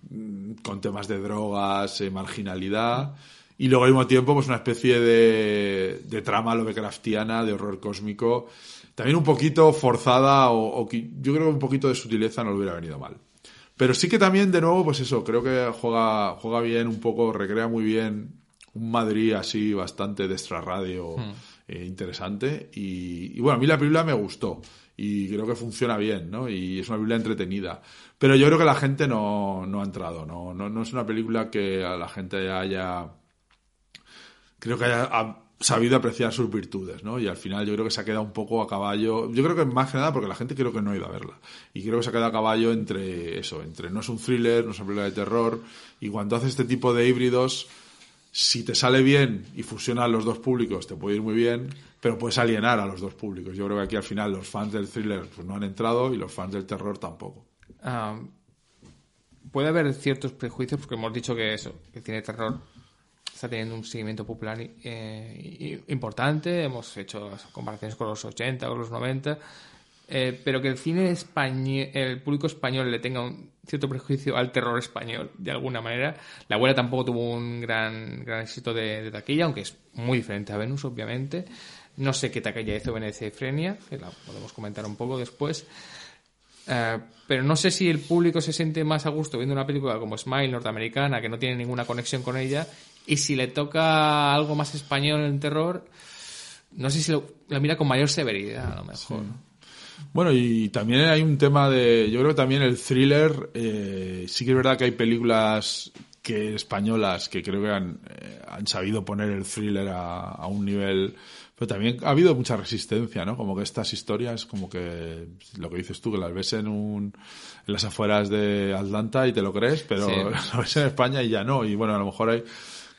con temas de drogas, eh, marginalidad. Y luego al mismo tiempo, pues una especie de, de trama Lovecraftiana, de horror cósmico, también un poquito forzada o, o, yo creo que un poquito de sutileza no le hubiera venido mal. Pero sí que también, de nuevo, pues eso, creo que juega, juega bien un poco, recrea muy bien un Madrid así bastante de extra radio Hmm. eh, interesante. Y, y bueno, a mí la película me gustó y creo que funciona bien, ¿no? Y es una película entretenida. Pero yo creo que la gente no, no ha entrado, ¿no? No, no es una película que a la gente haya creo que haya ha sabido apreciar sus virtudes, ¿no? Y al final yo creo que se ha quedado un poco a caballo. Yo creo que más que nada porque la gente creo que no ha ido a verla. Y creo que se ha quedado a caballo entre eso, entre no es un thriller, no es una película de terror. Y cuando haces este tipo de híbridos, si te sale bien y fusionan los dos públicos, te puede ir muy bien, pero puedes alienar a los dos públicos. Yo creo que aquí al final los fans del thriller pues, no han entrado y los fans del terror tampoco. Ah, puede haber ciertos prejuicios, porque hemos dicho que eso, que de terror está teniendo un seguimiento popular eh, importante. Hemos hecho comparaciones con los 80, con los 90. eh, pero que el cine español, el público español le tenga un cierto prejuicio al terror español, de alguna manera. La abuela tampoco tuvo un gran, gran éxito de, de taquilla, aunque es muy diferente a Venus, obviamente. No sé qué taquilla hizo Venecia y Frenia, que la podemos comentar un poco después. Eh, pero no sé si el público se siente más a gusto viendo una película como Smile norteamericana, que no tiene ninguna conexión con ella, y si le toca algo más español en terror, no sé si lo, lo mira con mayor severidad, a lo mejor. Bueno, y también hay un tema de. Yo creo que también el thriller. eh, sí que es verdad que hay películas que españolas que creo que han, eh, han sabido poner el thriller a, a un nivel. Pero también ha habido mucha resistencia, ¿no? Como que estas historias, como que lo que dices tú, que las ves en un en las afueras de Atlanta y te lo crees, pero Sí. (laughs) lo ves en España y ya no. Y bueno, a lo mejor hay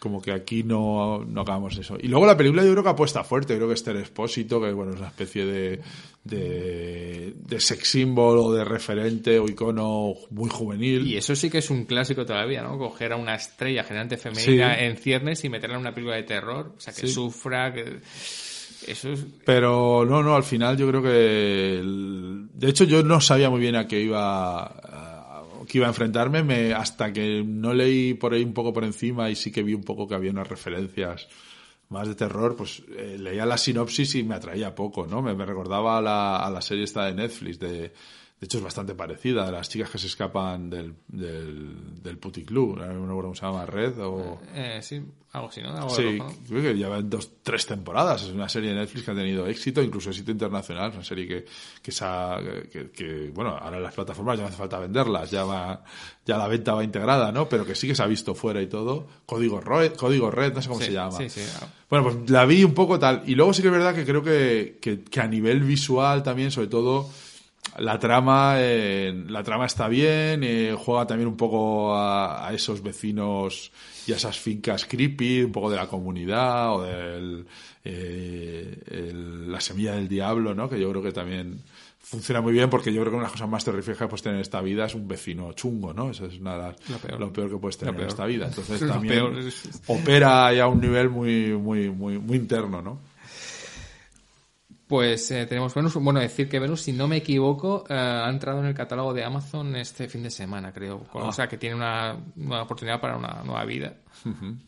como que aquí no, no acabamos eso. Y luego la película yo creo que apuesta fuerte, creo que Esther Expósito, que bueno, es una especie de, de, de sex symbol o de referente o icono muy juvenil. Y eso sí que es un clásico todavía, ¿no? Coger a una estrella generante femenina Sí. en ciernes y meterla en una película de terror, o sea, que Sí. sufra, que... Eso es... Pero no, no, al final yo creo que... el- De hecho, yo no sabía muy bien a qué iba a, que iba a enfrentarme me, hasta que no leí por ahí un poco por encima y sí que vi un poco que había unas referencias más de terror, pues eh, leía la sinopsis y me atraía poco, ¿no? Me, me recordaba a la, a la serie esta de Netflix, de, de hecho es bastante parecida, de las chicas que se escapan del, del, del puticlub, no me acuerdo cómo se llama, Red o... Eh, sí, algo así, ¿no? Algo Sí, rojo, ¿no? creo que lleva dos, tres temporadas. Es una serie de Netflix que ha tenido éxito, incluso éxito internacional. Es una serie que, que, se ha- que, que, bueno, ahora las plataformas ya no hace falta venderlas, ya va, ya la venta va integrada, ¿no? Pero que sí que se ha visto fuera y todo. Código Red, Código Red, no sé cómo Sí, se llama. sí, sí. Bueno, pues la vi un poco tal. Y luego sí que es verdad que creo que, que, que a nivel visual también, sobre todo, la trama, eh, la trama está bien, eh, juega también un poco a, a esos vecinos y a esas fincas creepy, un poco de la comunidad o del eh, el- la semilla del diablo, ¿no? Que yo creo que también funciona muy bien porque yo creo que una de las cosas más terríficas que puedes tener en esta vida es un vecino chungo, ¿no? Eso es una de las- Lo peor. lo peor que puedes tener en esta vida. Entonces (laughs) también peor es- opera ya a un nivel muy, muy, muy, muy interno, ¿no? Pues eh, tenemos Venus. Bueno, decir que Venus, si no me equivoco, eh, ha entrado en el catálogo de Amazon este fin de semana, creo. Ah. O sea, que tiene una nueva oportunidad para una nueva vida.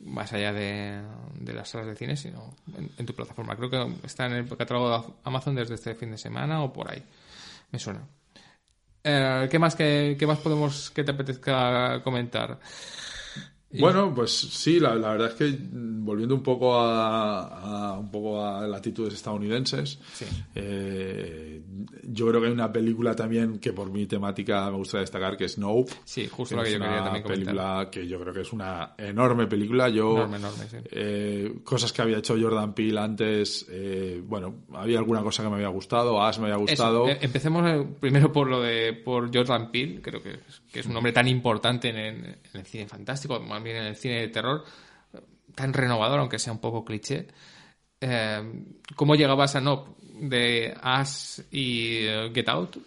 Más allá de, de las salas de cine, sino en, en tu plataforma. Creo que está en el catálogo de Amazon desde este fin de semana o por ahí. Me suena. Eh, ¿qué, más que, ¿Qué más podemos que te apetezca comentar? Bueno, pues sí, la, la verdad es que mm, volviendo un poco a, a- un poco a latitudes estadounidenses, Sí. eh, yo creo que hay una película también que por mi temática me gusta destacar que es Nope. Sí, justo que lo que yo quería una también comentar. película que yo creo que es una enorme película. Yo Enorme, enorme, sí. eh, cosas que había hecho Jordan Peele antes, eh, bueno, había alguna cosa que me había gustado, Ash me había gustado. eh, empecemos eh, primero por lo de por Jordan Peele, creo que, es- que es un nombre tan importante en, el- en el cine fantástico, bien en el cine de terror, tan renovador, aunque sea un poco cliché. Eh, ¿Cómo llegabas a no de Ash y eh, Get Out?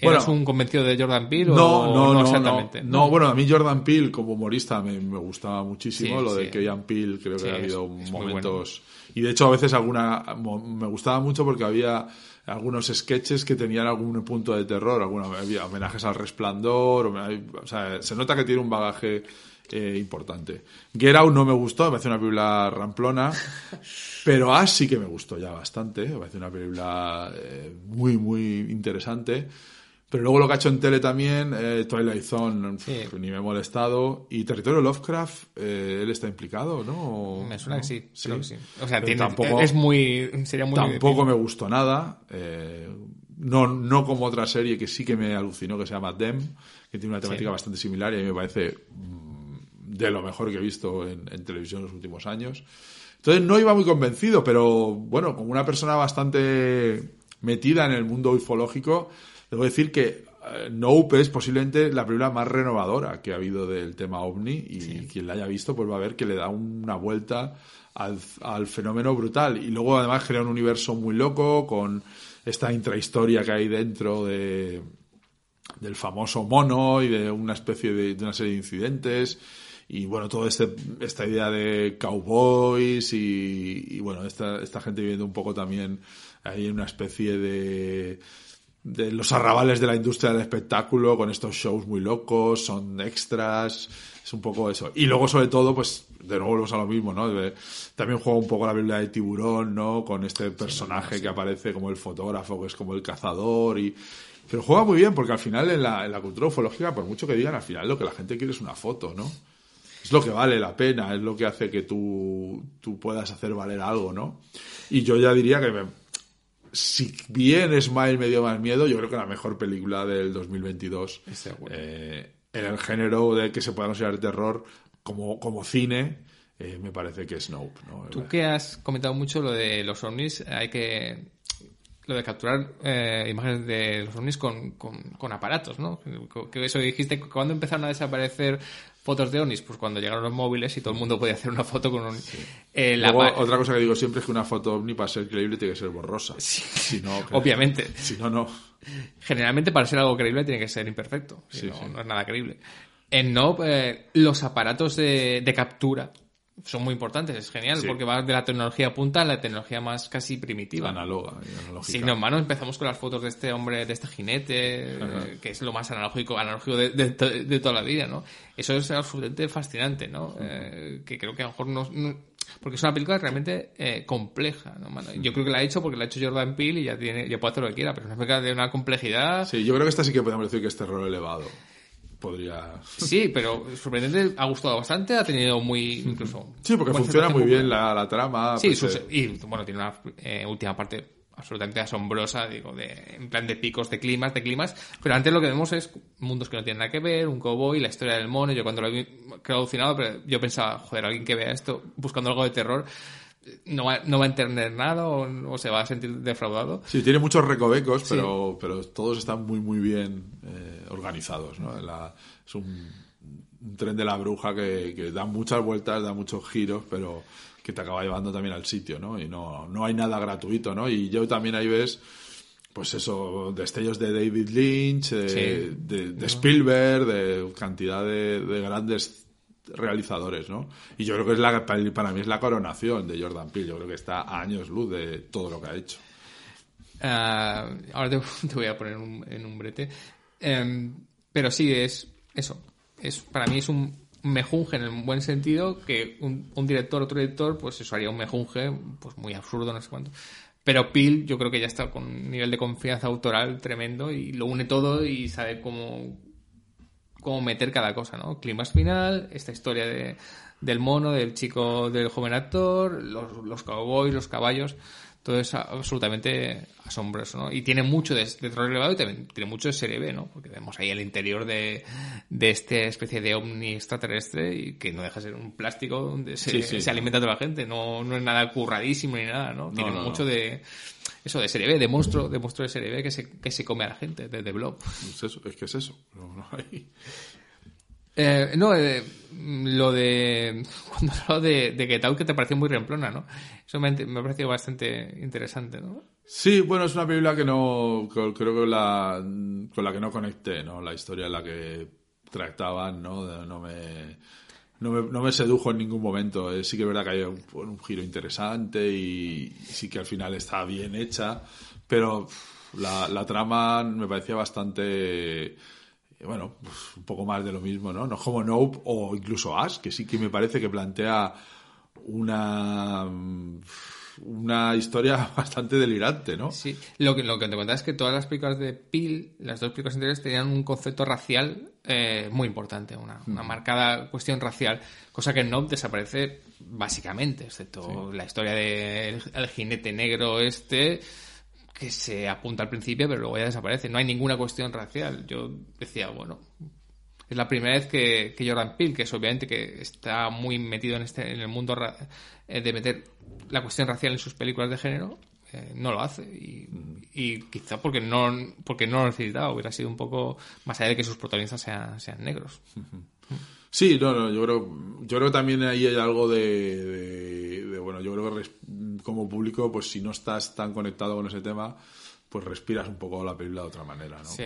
¿Eras Bueno, un convencido de Jordan Peele No, o no, no, exactamente? No, no, bueno, a mí Jordan Peele como humorista me, me gustaba muchísimo. Sí, lo sí. de Keyan Peele creo que Sí, ha habido es- es muy momentos... Y de hecho a veces alguna me gustaba mucho porque había algunos sketches que tenían algún punto de terror, alguna, había homenajes al resplandor, o sea, se nota que tiene un bagaje eh, importante. Get Out no me gustó, me parece una película ramplona, (laughs) pero Ash sí que me gustó ya bastante, me parece una película eh, muy, muy interesante. Pero luego lo que ha hecho en tele también, eh, Twilight Zone, Sí. ni me he molestado. Y Territorio Lovecraft, eh, él está implicado, ¿no? ¿O- Me suena no? que sí, creo que sí. O sea, tiene, tampoco- es muy. Sería muy. Tampoco me gustó nada. eh, no, no como otra serie que sí que me alucinó, que se llama Dem, que tiene una temática Sí. bastante similar y a mí me parece de lo mejor que he visto en, en televisión en los últimos años. Entonces no iba muy convencido, pero bueno, como una persona bastante metida en el mundo ufológico, debo decir que eh, Nope es posiblemente la película más renovadora que ha habido del tema ovni y quien la haya visto pues va a ver que le da una vuelta al, al fenómeno brutal. Y luego además crea un universo muy loco con esta intrahistoria que hay dentro de del famoso mono y de una especie de, de una serie de incidentes y bueno todo este esta idea de cowboys y, y, bueno esta, esta gente viviendo un poco también ahí en una especie de de los arrabales de la industria del espectáculo con estos shows muy locos son extras es un poco eso. Y luego sobre todo pues de nuevo volvemos a lo mismo no De- también juega un poco la Biblia de tiburón no con este personaje que aparece como el fotógrafo que es como el cazador y pero juega muy bien porque al final en la, en la cultura ufológica, por mucho que digan, al final lo que la gente quiere es una foto, ¿no? Es lo que vale la pena, es lo que hace que tú, tú puedas hacer valer algo, ¿no? Y yo ya diría que me- si bien Smile me dio más miedo, yo creo que la mejor película del 2022 Estoy de acuerdo. eh, en el género de que se pueda considerar terror como, como cine, eh, me parece que es Nope, ¿no? Tú que has comentado mucho lo de los ovnis, hay que. Lo de capturar eh, imágenes de los ovnis con, con, con aparatos, ¿no? Que eso dijiste, ¿cuándo empezaron a desaparecer fotos de ovnis? Pues cuando llegaron los móviles y todo el mundo podía hacer una foto con un. eh, la Luego, pa- otra cosa que digo siempre es que una foto ovni para ser creíble tiene que ser borrosa. Si no, Obviamente. Si no, no. Generalmente para ser algo creíble tiene que ser imperfecto. si Sí, no, no es nada creíble. En Nope, eh, los aparatos de, de captura son muy importantes. Es genial Sí. porque va de la tecnología punta a la tecnología más casi primitiva. Análoga analógica. Sí, no, mano empezamos con las fotos de este hombre, de este jinete, eh, que es lo más analógico, analógico de, de to- de toda la vida, ¿no? Eso es absolutamente fascinante, ¿no? Eh, que creo que a lo mejor no... no- porque es una película realmente eh, compleja, ¿no? mano? Yo creo que la ha hecho porque la ha hecho Jordan Peele y ya tiene, ya puede hacer lo que quiera, pero es una película de una complejidad... Sí, yo creo que esta sí que podemos decir que es terror elevado. Podría. Sí, pero sorprendente, ha gustado bastante, ha tenido muy... incluso... Sí, porque funciona muy bien la, la trama. Sí, pues, eh, y bueno, tiene una eh, última parte absolutamente asombrosa, digo, de, en plan de picos, de climas, de climas, pero antes lo que vemos es mundos que no tienen nada que ver, un cowboy, la historia del mono, yo cuando lo vi creo alucinado, pero yo pensaba, joder, alguien que vea esto buscando algo de terror, no va, no va a entender nada o, o se va a sentir defraudado. Sí, tiene muchos recovecos, pero, pero todos están muy, muy bien eh, organizados. ¿no? La- es un, un tren de la bruja que, que da muchas vueltas, da muchos giros, pero que te acaba llevando también al sitio, ¿no? Y no, no hay nada gratuito, ¿no? Y yo también ahí ves, pues eso, destellos de David Lynch, de, Sí. de- de Spielberg, de cantidad de, de grandes realizadores, ¿no? Y yo creo que es la, para mí es la coronación de Jordan Peele. Yo creo que está a años luz de todo lo que ha hecho. Ah, ahora te, (laughs) voy a poner en un brete. Em, pero sí, es eso. Es, para mí es un mejunje en el buen sentido que un, un director, otro director, pues eso haría un mejunje pues muy absurdo, no sé cuánto. Pero Peel yo creo que ya está con un nivel de confianza autoral tremendo y lo une todo y sabe cómo, cómo meter cada cosa, ¿no? Climas final, esta historia de, del mono, del chico, del joven actor, los, los cowboys, los caballos, todo es absolutamente asombroso, ¿no? Y tiene mucho de, de terror elevado y también tiene mucho de serie B, ¿no? Porque vemos ahí el interior de, de esta especie de ovni extraterrestre y que no deja de ser un plástico donde se, Sí, sí. se alimenta toda la gente, no, no es nada curradísimo ni nada, ¿no? Tiene no, mucho de eso de serie B, de monstruo, de monstruo de serie B que se, que se come a la gente, de The Blob. Es, eso, es que es eso. No, no hay- Eh, no, eh, lo de. (laughs) Cuando hablaba de, de Get Out, que te pareció muy remplona, ¿no? Eso me, me ha parecido bastante interesante, ¿no? Sí, bueno, es una película que no, que creo que la, con la que no conecté, ¿no? La historia en la que trataban, ¿no? De- No me, no me, no me sedujo en ningún momento. Eh, sí que es verdad que hay un, giro interesante y sí que al final está bien hecha, pero la, trama me parecía bastante bueno, un poco más de lo mismo, ¿no? No como Nope o incluso Ash, que sí que me parece que plantea una una historia (laughs) bastante delirante, ¿no? Sí, lo que, lo que te contaba es que todas las películas de Peel, las dos películas anteriores, tenían un concepto racial eh, muy importante, una, una, marcada cuestión racial, cosa que no desaparece básicamente, excepto la historia del el jinete negro este, que se apunta al principio, pero luego ya desaparece. No hay ninguna cuestión racial. Yo decía, bueno, es la primera vez que, que Jordan Peele, que es obviamente que está muy metido en, este, en el mundo eh, de meter la cuestión racial en sus películas de género, eh, no lo hace. Y, y quizá porque no, porque no lo necesitaba, hubiera sido un poco más allá de que sus protagonistas sean, sean negros. Sí, no, no, yo creo, yo creo que también ahí hay algo de, de- de, bueno, yo creo que res- como público, pues si no estás tan conectado con ese tema, pues respiras un poco la película de otra manera, ¿no? Sí.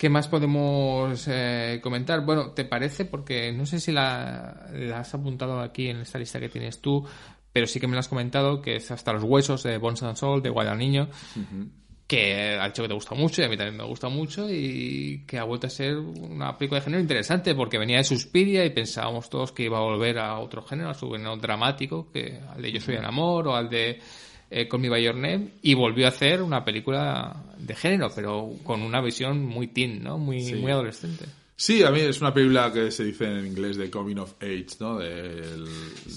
¿Qué más podemos eh, comentar? Bueno, ¿te parece? Porque no sé si la, la has apuntado aquí en esta lista que tienes tú, pero sí que me lo has comentado, que es Hasta los Huesos de Bones and Soul, de Guayal Niño, que dicho que te gusta mucho y a mí también me gusta mucho y que ha vuelto a ser una película de género interesante porque venía de Suspiria y pensábamos todos que iba a volver a otro género, a su género dramático, que al de Yo soy el amor o al de eh, Call Me By Your Name y volvió a hacer una película de género, pero con una visión muy teen, ¿no? Muy, Sí. muy adolescente. Sí, a mí es una película que se dice en inglés de coming of age, ¿no? Del-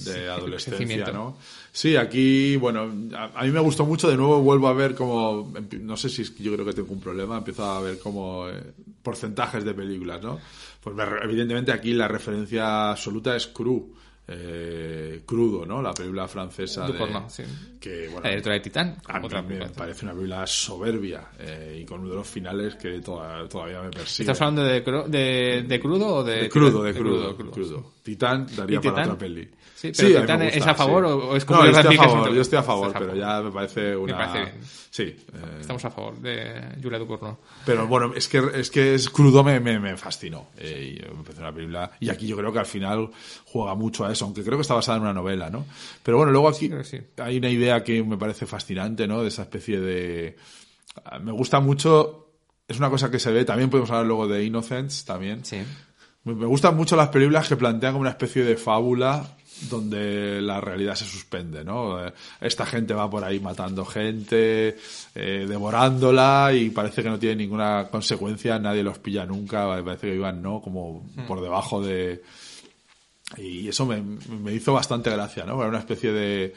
de adolescencia. ¿no? Sí, aquí, bueno, a, a mí me gustó mucho. De nuevo vuelvo a ver como, no sé si es que yo creo que tengo un problema, empiezo a ver como eh, porcentajes de películas, ¿no? Pues me- evidentemente aquí la referencia absoluta es Cru, eh, Crudo, ¿no? La película francesa de, Ducournau, sí. que, bueno, La de Titán. a mí otra me película. parece una película soberbia eh, y con uno de los finales que toda- todavía me persigue. ¿Estás hablando de, de, de crudo o de, De crudo, de crudo, crudo, crudo. Titán daría ¿Y para Titán? otra peli. Sí, pero me es a favor o- o es como No, yo estoy a favor, yo estoy a favor, pero ya me parece una... parece bien. Sí. eh, Estamos a favor de Julia Ducournau. pero bueno, es que es que es crudo me, me, me fascinó. Eh, y me una película. Y aquí yo creo que al final juega mucho a eso, aunque creo que está basada en una novela, ¿no? Pero bueno, luego aquí sí. hay una idea que me parece fascinante, ¿no? De esa especie de. ah, Me gusta mucho. Es una cosa que se ve, también podemos hablar luego de Innocence, también. Sí. Me me gustan mucho las películas que plantean como una especie de fábula donde la realidad se suspende, ¿no? Eh, Esta gente va por ahí matando gente, eh, devorándola y parece que no tiene ninguna consecuencia, nadie los pilla nunca, parece que iban, ¿no? Como por debajo de... Y eso me, me hizo bastante gracia, ¿no? Era una especie de,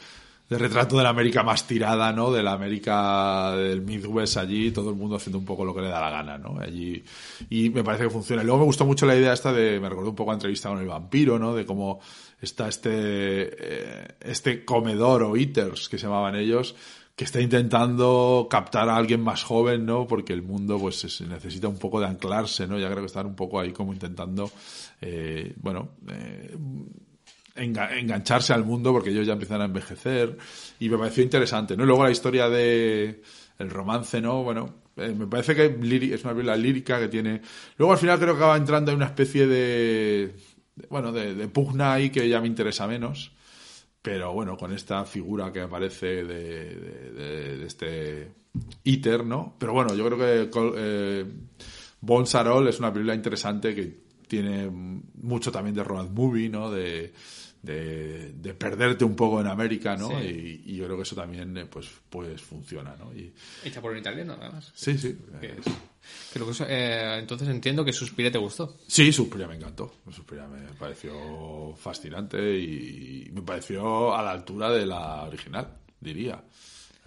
de retrato de la América más tirada, ¿no? De la América del Midwest allí, todo el mundo haciendo un poco lo que le da la gana, ¿no? Allí, y me parece que funciona. Y luego me gustó mucho la idea esta de, me recordó un poco a entrevista con el vampiro, ¿no? De cómo está este, eh, este comedor o eaters que se llamaban ellos, que está intentando captar a alguien más joven, ¿no? Porque el mundo, pues, se necesita un poco de anclarse, ¿no? Ya creo que están un poco ahí como intentando, eh, bueno, eh, enga- engancharse al mundo porque ellos ya empiezan a envejecer y me pareció interesante, ¿no? Y luego la historia de el romance, ¿no? Bueno, eh, me parece que es una película lírica que tiene... Luego al final creo que acaba entrando en una especie de... bueno, de, de pugna ahí que ya me interesa menos. Pero bueno, con esta figura que aparece de, de- de- este Iter, ¿no? Pero bueno, yo creo que Col- eh, All es una película interesante que tiene mucho también de road movie, ¿no? De, de, de perderte un poco en América, ¿no? Sí. Y, y yo creo que eso también, eh, pues, pues funciona, ¿no? Y, Hecha por un italiano, además. sí, sí. Que- Creo que eso, eh, entonces entiendo que Suspiria te gustó. Sí, Suspiria me encantó. Me pareció fascinante y me pareció a la altura de la original, diría.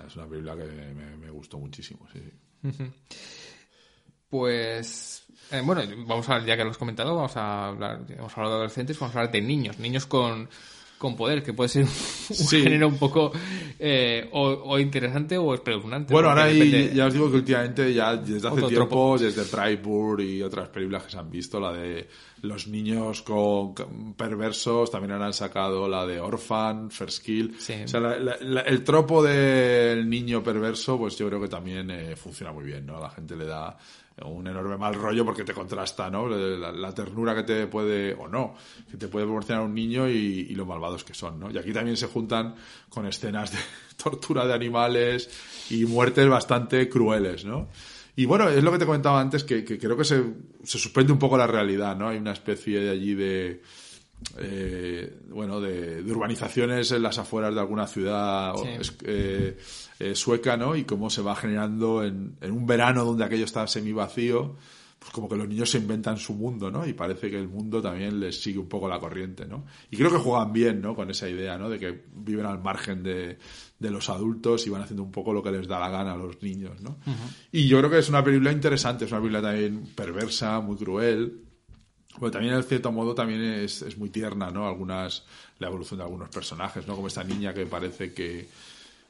Es una película que me, me gustó muchísimo, sí. Pues, eh, bueno, vamos a ya que lo has comentado, vamos a hablar, hemos hablado de adolescentes, vamos a hablar de niños, niños con, con poder, que puede ser (laughs) un Sí. género un poco eh, o, o interesante o espeluznante. Bueno, ahora depende- ya os digo que últimamente, ya desde hace Otro tiempo, tropo. desde Freiburg y otras películas que se han visto, la de los niños con perversos, también han sacado la de Orphan, First Kill. Sí. O sea, la- la- la- el tropo del niño perverso, pues yo creo que también eh, funciona muy bien, ¿no? A la gente le da un enorme mal rollo porque te contrasta, ¿no? La, la ternura que te puede, o no, que te puede proporcionar un niño y, y lo malvados que son, ¿no? Y aquí también se juntan con escenas de (laughs) tortura de animales y muertes bastante crueles, ¿no? Y bueno, es lo que te comentaba antes, que, que creo que se, se suspende un poco la realidad, ¿no? Hay una especie de allí de, eh, bueno, de, urbanizaciones en las afueras de alguna ciudad eh, eh, sueca, ¿no? Y cómo se va generando en, un verano donde aquello está semi vacío, pues como que los niños se inventan su mundo, ¿no? Y parece que el mundo también les sigue un poco la corriente, ¿no? Y creo que juegan bien, ¿no? Con esa idea, ¿no? De que viven al margen de, los adultos y van haciendo un poco lo que les da la gana a los niños, ¿no? Y yo creo que es una película interesante, es una película también perversa, muy cruel, bueno, también en cierto modo también es, es, muy tierna, ¿no? Algunas, la evolución de algunos personajes, ¿no? Como esta niña que parece que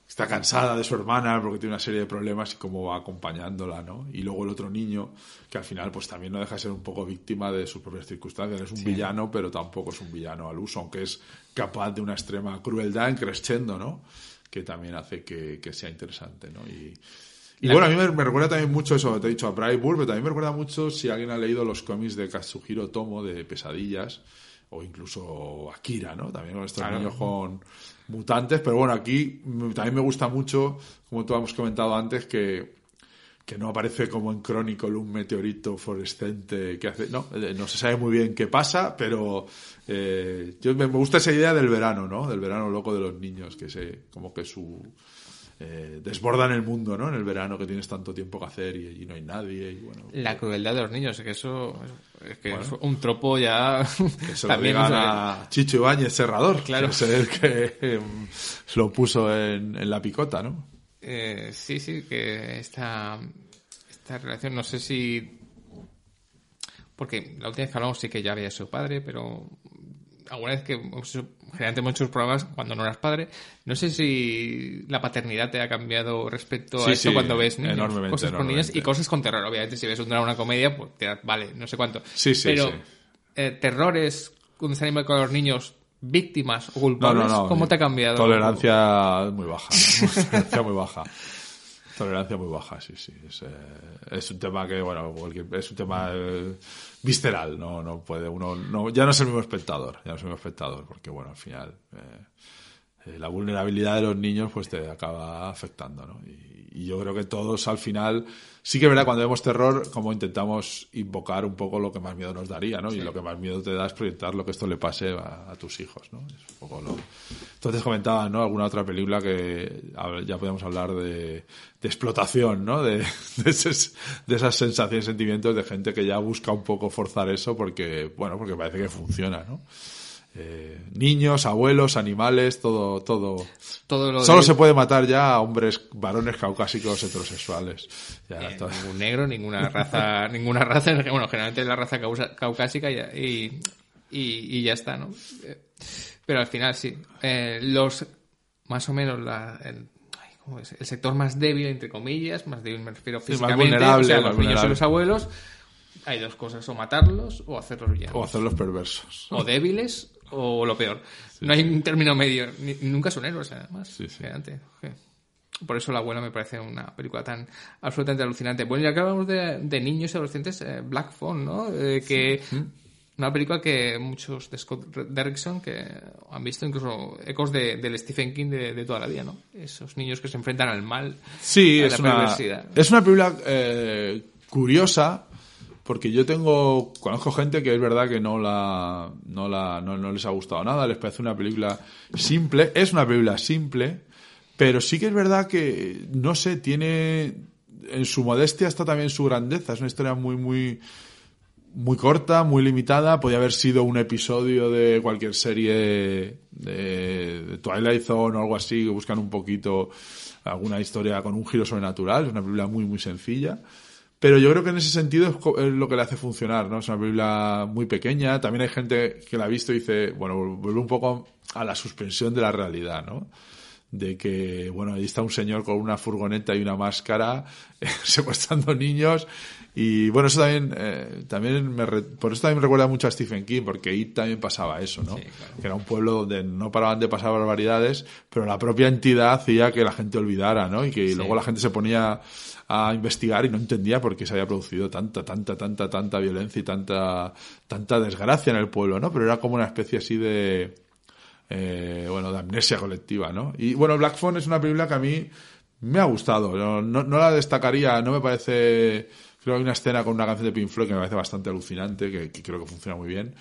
está cansada de su hermana porque tiene una serie de problemas y cómo va acompañándola, ¿no? Y luego el otro niño, que al final pues también no deja de ser un poco víctima de sus propias circunstancias. Es un villano, pero tampoco es un villano al uso, aunque es capaz de una extrema crueldad en crescendo, ¿no? Que también hace que, que sea interesante, ¿no? Y, y bueno, a mí me, recuerda también mucho eso, te he dicho a Bright Bull, pero también me recuerda mucho si alguien ha leído los cómics de Katsuhiro Tomo de Pesadillas, o incluso Akira, ¿no? También con estos niños con mutantes, pero bueno, aquí también me gusta mucho, como tú hemos comentado antes, que, que no aparece como en Chronicle un meteorito fluorescente que hace, no, eh, no se sabe muy bien qué pasa, pero eh, yo me gusta esa idea del verano, ¿no? Del verano loco de los niños, que se, como que su, eh, desbordan el mundo, ¿no? En el verano que tienes tanto tiempo que hacer y, no hay nadie. Y bueno, la crueldad de los niños, que eso es que es un tropo ya. (laughs) Que se también lo a Chicho Ibáñez Serrador, claro. que es el que se lo puso en, la picota, ¿no? Eh, sí, sí, que esta, esta relación, no sé si. Porque la última vez que hablamos sí que ya había su padre, pero alguna vez que generalmente muchos programas cuando no eras padre, no sé si la paternidad te ha cambiado respecto a esto cuando ves cosas con niños y cosas con terror. Obviamente, si ves un drama, una comedia, pues te vale, no sé cuánto. Sí, sí, Pero eh, terrores cuando se anima con los niños víctimas o culpables, ¿cómo te ha cambiado? Tolerancia muy baja. (laughs) tolerancia muy baja. Tolerancia muy baja, sí, sí. Es, eh, un tema que, bueno, es un tema eh, visceral, no, no puede uno, no, ya no es el mismo espectador, ya no es el mismo espectador, porque, bueno, al final eh, la vulnerabilidad de los niños pues te acaba afectando, ¿no? Y, y yo creo que todos al final sí que es verdad, cuando vemos terror, como intentamos invocar un poco lo que más miedo nos daría, ¿no? Y lo que más miedo te da es proyectar lo que esto le pase a, tus hijos, ¿no? Es un poco lo... Entonces comentaba, ¿no? Alguna otra película que ya podemos hablar de, explotación, ¿no? De, (laughs) de, esas sensaciones, sentimientos de gente que ya busca un poco forzar eso porque, bueno, porque parece que funciona, ¿no? Eh, niños, abuelos, animales, todo, todo. todo Solo se puede matar ya a hombres, varones caucásicos heterosexuales. Eh, ningún negro, ninguna raza, (laughs) ninguna raza, bueno, generalmente la raza caucásica y, y, ya está, ¿no? Eh, pero al final sí. los, más o menos la, el, el sector más débil, entre comillas, más débil me refiero físicamente, o sea, los niños y los abuelos, hay dos cosas, o matarlos o hacerlos villanos. O hacerlos perversos. O débiles o lo peor. No hay un término medio. nunca son héroes, además. Sí, Por eso La abuela me parece una película tan absolutamente alucinante. Bueno, ya que hablamos de, niños y adolescentes, eh, Black Phone, ¿no? Eh, que una película que muchos de Scott Derrickson que han visto incluso ecos de, del Stephen King de, toda la vida, ¿no? Esos niños que se enfrentan al mal. Sí, es, una, es una película eh, curiosa porque yo tengo, conozco gente que es verdad que no la, no la, no, les ha gustado nada, les parece una película simple, es una película simple, pero sí que es verdad que, no sé, tiene, en su modestia está también su grandeza, es una historia muy, muy, muy corta, muy limitada, podía haber sido un episodio de cualquier serie de Twilight Zone o algo así, que buscan un poquito alguna historia con un giro sobrenatural, es una película muy, muy sencilla. Pero yo creo que en ese sentido es, lo que le hace funcionar, ¿no? Es una película muy pequeña. También hay gente que la ha visto y dice, bueno, vuelve un poco a la suspensión de la realidad, ¿no? De que, bueno, ahí está un señor con una furgoneta y una máscara (laughs) secuestrando niños. Y bueno, eso también, eh, también me por eso también me recuerda mucho a Stephen King, porque ahí también pasaba eso, ¿no? Que era un pueblo donde no paraban de pasar barbaridades, pero la propia entidad hacía que la gente olvidara, ¿no? Y que luego la gente se ponía a investigar y no entendía por qué se había producido tanta, tanta, tanta, tanta violencia y tanta, tanta desgracia en el pueblo, ¿no? Pero era como una especie así de, eh, bueno, de amnesia colectiva, ¿no? Y bueno, Black Phone es una película que a mí me ha gustado, no, no, la destacaría, no me parece, creo que hay una escena con una canción de Pink Floyd que me parece bastante alucinante, que, creo que funciona muy bien.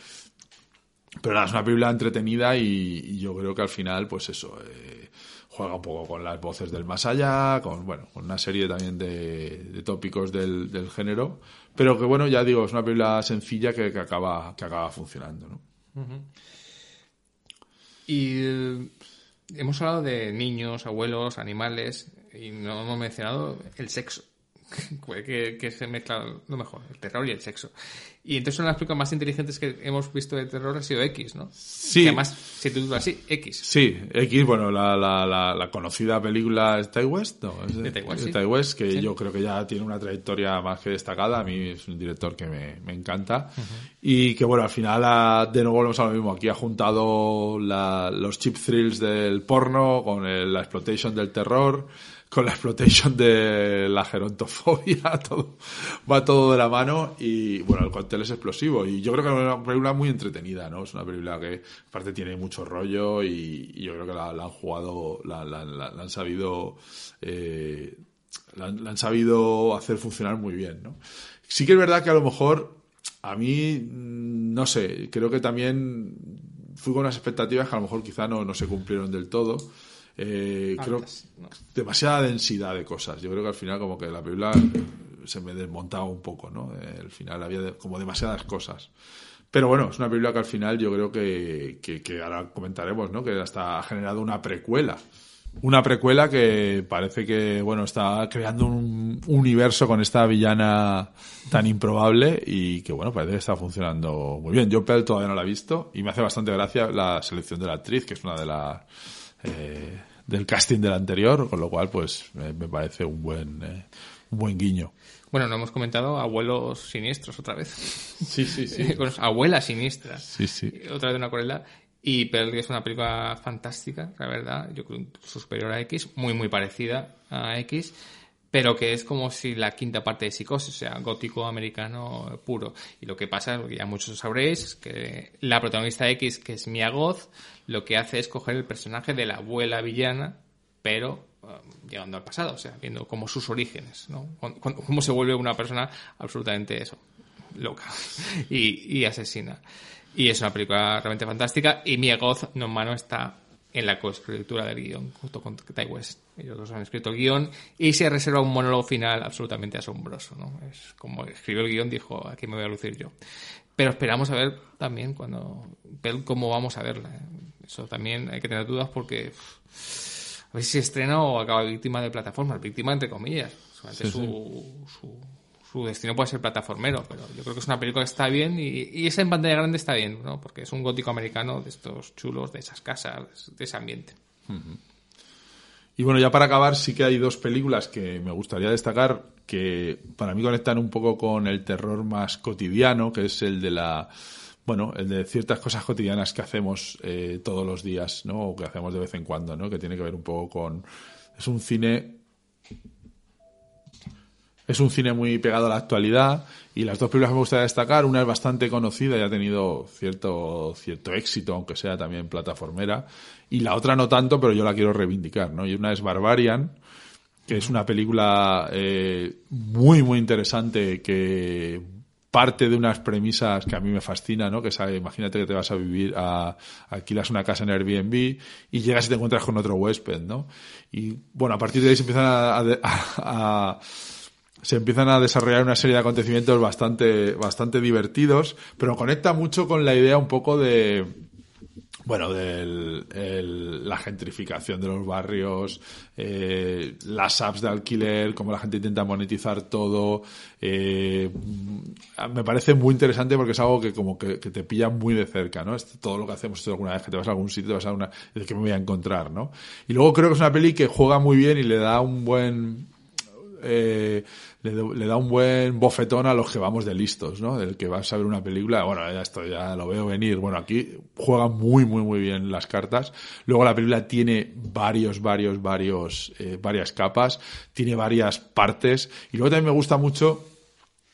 pero nada, es una película entretenida y, yo creo que al final, pues eso, eh, juega un poco con las voces del más allá, con, bueno, con una serie también de, tópicos del, del, género, pero que bueno, ya digo, es una película sencilla que, que acaba, que acaba funcionando, ¿no? Y eh, hemos hablado de niños, abuelos, animales, y no hemos mencionado el sexo. (laughs) que, que, se mezcla lo mejor, el terror y el sexo. Y entonces una de las películas más inteligentes que hemos visto de terror ha sido X, ¿no? Sí. Que además se titula así, X. Sí, X, bueno, la, la, la, conocida película Stay West, no, es de Stay West, que yo creo que ya tiene una trayectoria más que destacada. A mí es un director que me, me encanta. Y que, bueno, al final, de nuevo volvemos a lo mismo. Aquí ha juntado los cheap thrills del porno con la exploitation del terror con la exploitation de la gerontofobia, (laughs) todo, va todo de la mano y bueno, el cóctel es explosivo y yo creo que es una película muy entretenida, ¿no? Es una película que aparte tiene mucho rollo y, yo creo que la, han jugado, la, han sabido, eh, la, han sabido hacer funcionar muy bien, ¿no? Sí que es verdad que a lo mejor a mí, mm, no sé, creo que también fui con unas expectativas que a lo mejor quizá no, no se cumplieron del todo eh, creo demasiada densidad de cosas. Yo creo que al final como que la película se me desmontaba un poco, ¿no? Eh, al final había como demasiadas cosas. Pero bueno, es una película que al final yo creo que, que, ahora comentaremos, ¿no? Que hasta ha generado una precuela. Una precuela que parece que, bueno, está creando un universo con esta villana tan improbable y que, bueno, parece que está funcionando muy bien. Yo, Pell, todavía no la he visto y me hace bastante gracia la selección de la actriz, que es una de las eh, del casting del anterior, con lo cual pues me, parece un buen, eh, un buen guiño. Bueno, no hemos comentado abuelos siniestros otra vez. (laughs) Sí, sí, sí. (laughs) con abuelas siniestras. Sí, sí. Otra vez una acuarela. Y Pearl es una película fantástica, la verdad. Yo creo superior a X, muy, muy parecida a X pero que es como si la quinta parte de Psicosis, o sea, gótico americano puro. Y lo que pasa, ya muchos sabréis, es que la protagonista X, que es Mia Goth, lo que hace es coger el personaje de la abuela villana, pero um, llegando al pasado, o sea, viendo como sus orígenes, ¿no? Cómo se vuelve una persona absolutamente eso, loca (laughs) y, y asesina. Y es una película realmente fantástica y Mia Goth, no en mano, está en la coescritura del guion, junto con Ty West. Ellos dos han escrito el guion y se reserva un monólogo final absolutamente asombroso. ¿no? Es como escribió el guion, dijo, aquí me voy a lucir yo. Pero esperamos a ver también cuando ver cómo vamos a verla. ¿eh? Eso también hay que tener dudas porque a ver si se estrena o acaba víctima de plataformas, víctima entre comillas. su, su destino puede ser plataformero, pero yo creo que es una película que está bien y, esa en pantalla grande está bien, ¿no? Porque es un gótico americano de estos chulos, de esas casas, de ese ambiente. Y bueno, ya para acabar, sí que hay dos películas que me gustaría destacar que para mí conectan un poco con el terror más cotidiano, que es el de la bueno, el de ciertas cosas cotidianas que hacemos eh, todos los días, ¿no? O que hacemos de vez en cuando, ¿no? Que tiene que ver un poco con... Es un cine es un cine muy pegado a la actualidad y las dos películas que me gustaría destacar, una es bastante conocida y ha tenido cierto, cierto éxito, aunque sea también plataformera, y la otra no tanto, pero yo la quiero reivindicar, ¿no? Y una es Barbarian, que es una película eh, muy, muy interesante que parte de unas premisas que a mí me fascina, ¿no? Que imagínate que te vas a vivir a, alquilas una casa en Airbnb y llegas y te encuentras con otro huésped, ¿no? Y bueno, a partir de ahí se empiezan a se empiezan a desarrollar una serie de acontecimientos bastante, bastante divertidos, pero conecta mucho con la idea un poco de, bueno, de la gentrificación de los barrios, eh, las apps de alquiler, cómo la gente intenta monetizar todo. Eh, me parece muy interesante porque es algo que como que, te pilla muy de cerca, ¿no? todo lo que hacemos esto alguna vez que te vas a algún sitio, te vas a una, es que me voy a encontrar, ¿no? Y luego creo que es una peli que juega muy bien y le da un buen, eh, le, da un buen bofetón a los que vamos de listos, ¿no? El que vas a ver una película, bueno, ya esto ya lo veo venir. Bueno, aquí juega muy, muy, muy bien las cartas. Luego la película tiene varios, varios, varios, eh, varias capas, tiene varias partes. Y luego también me gusta mucho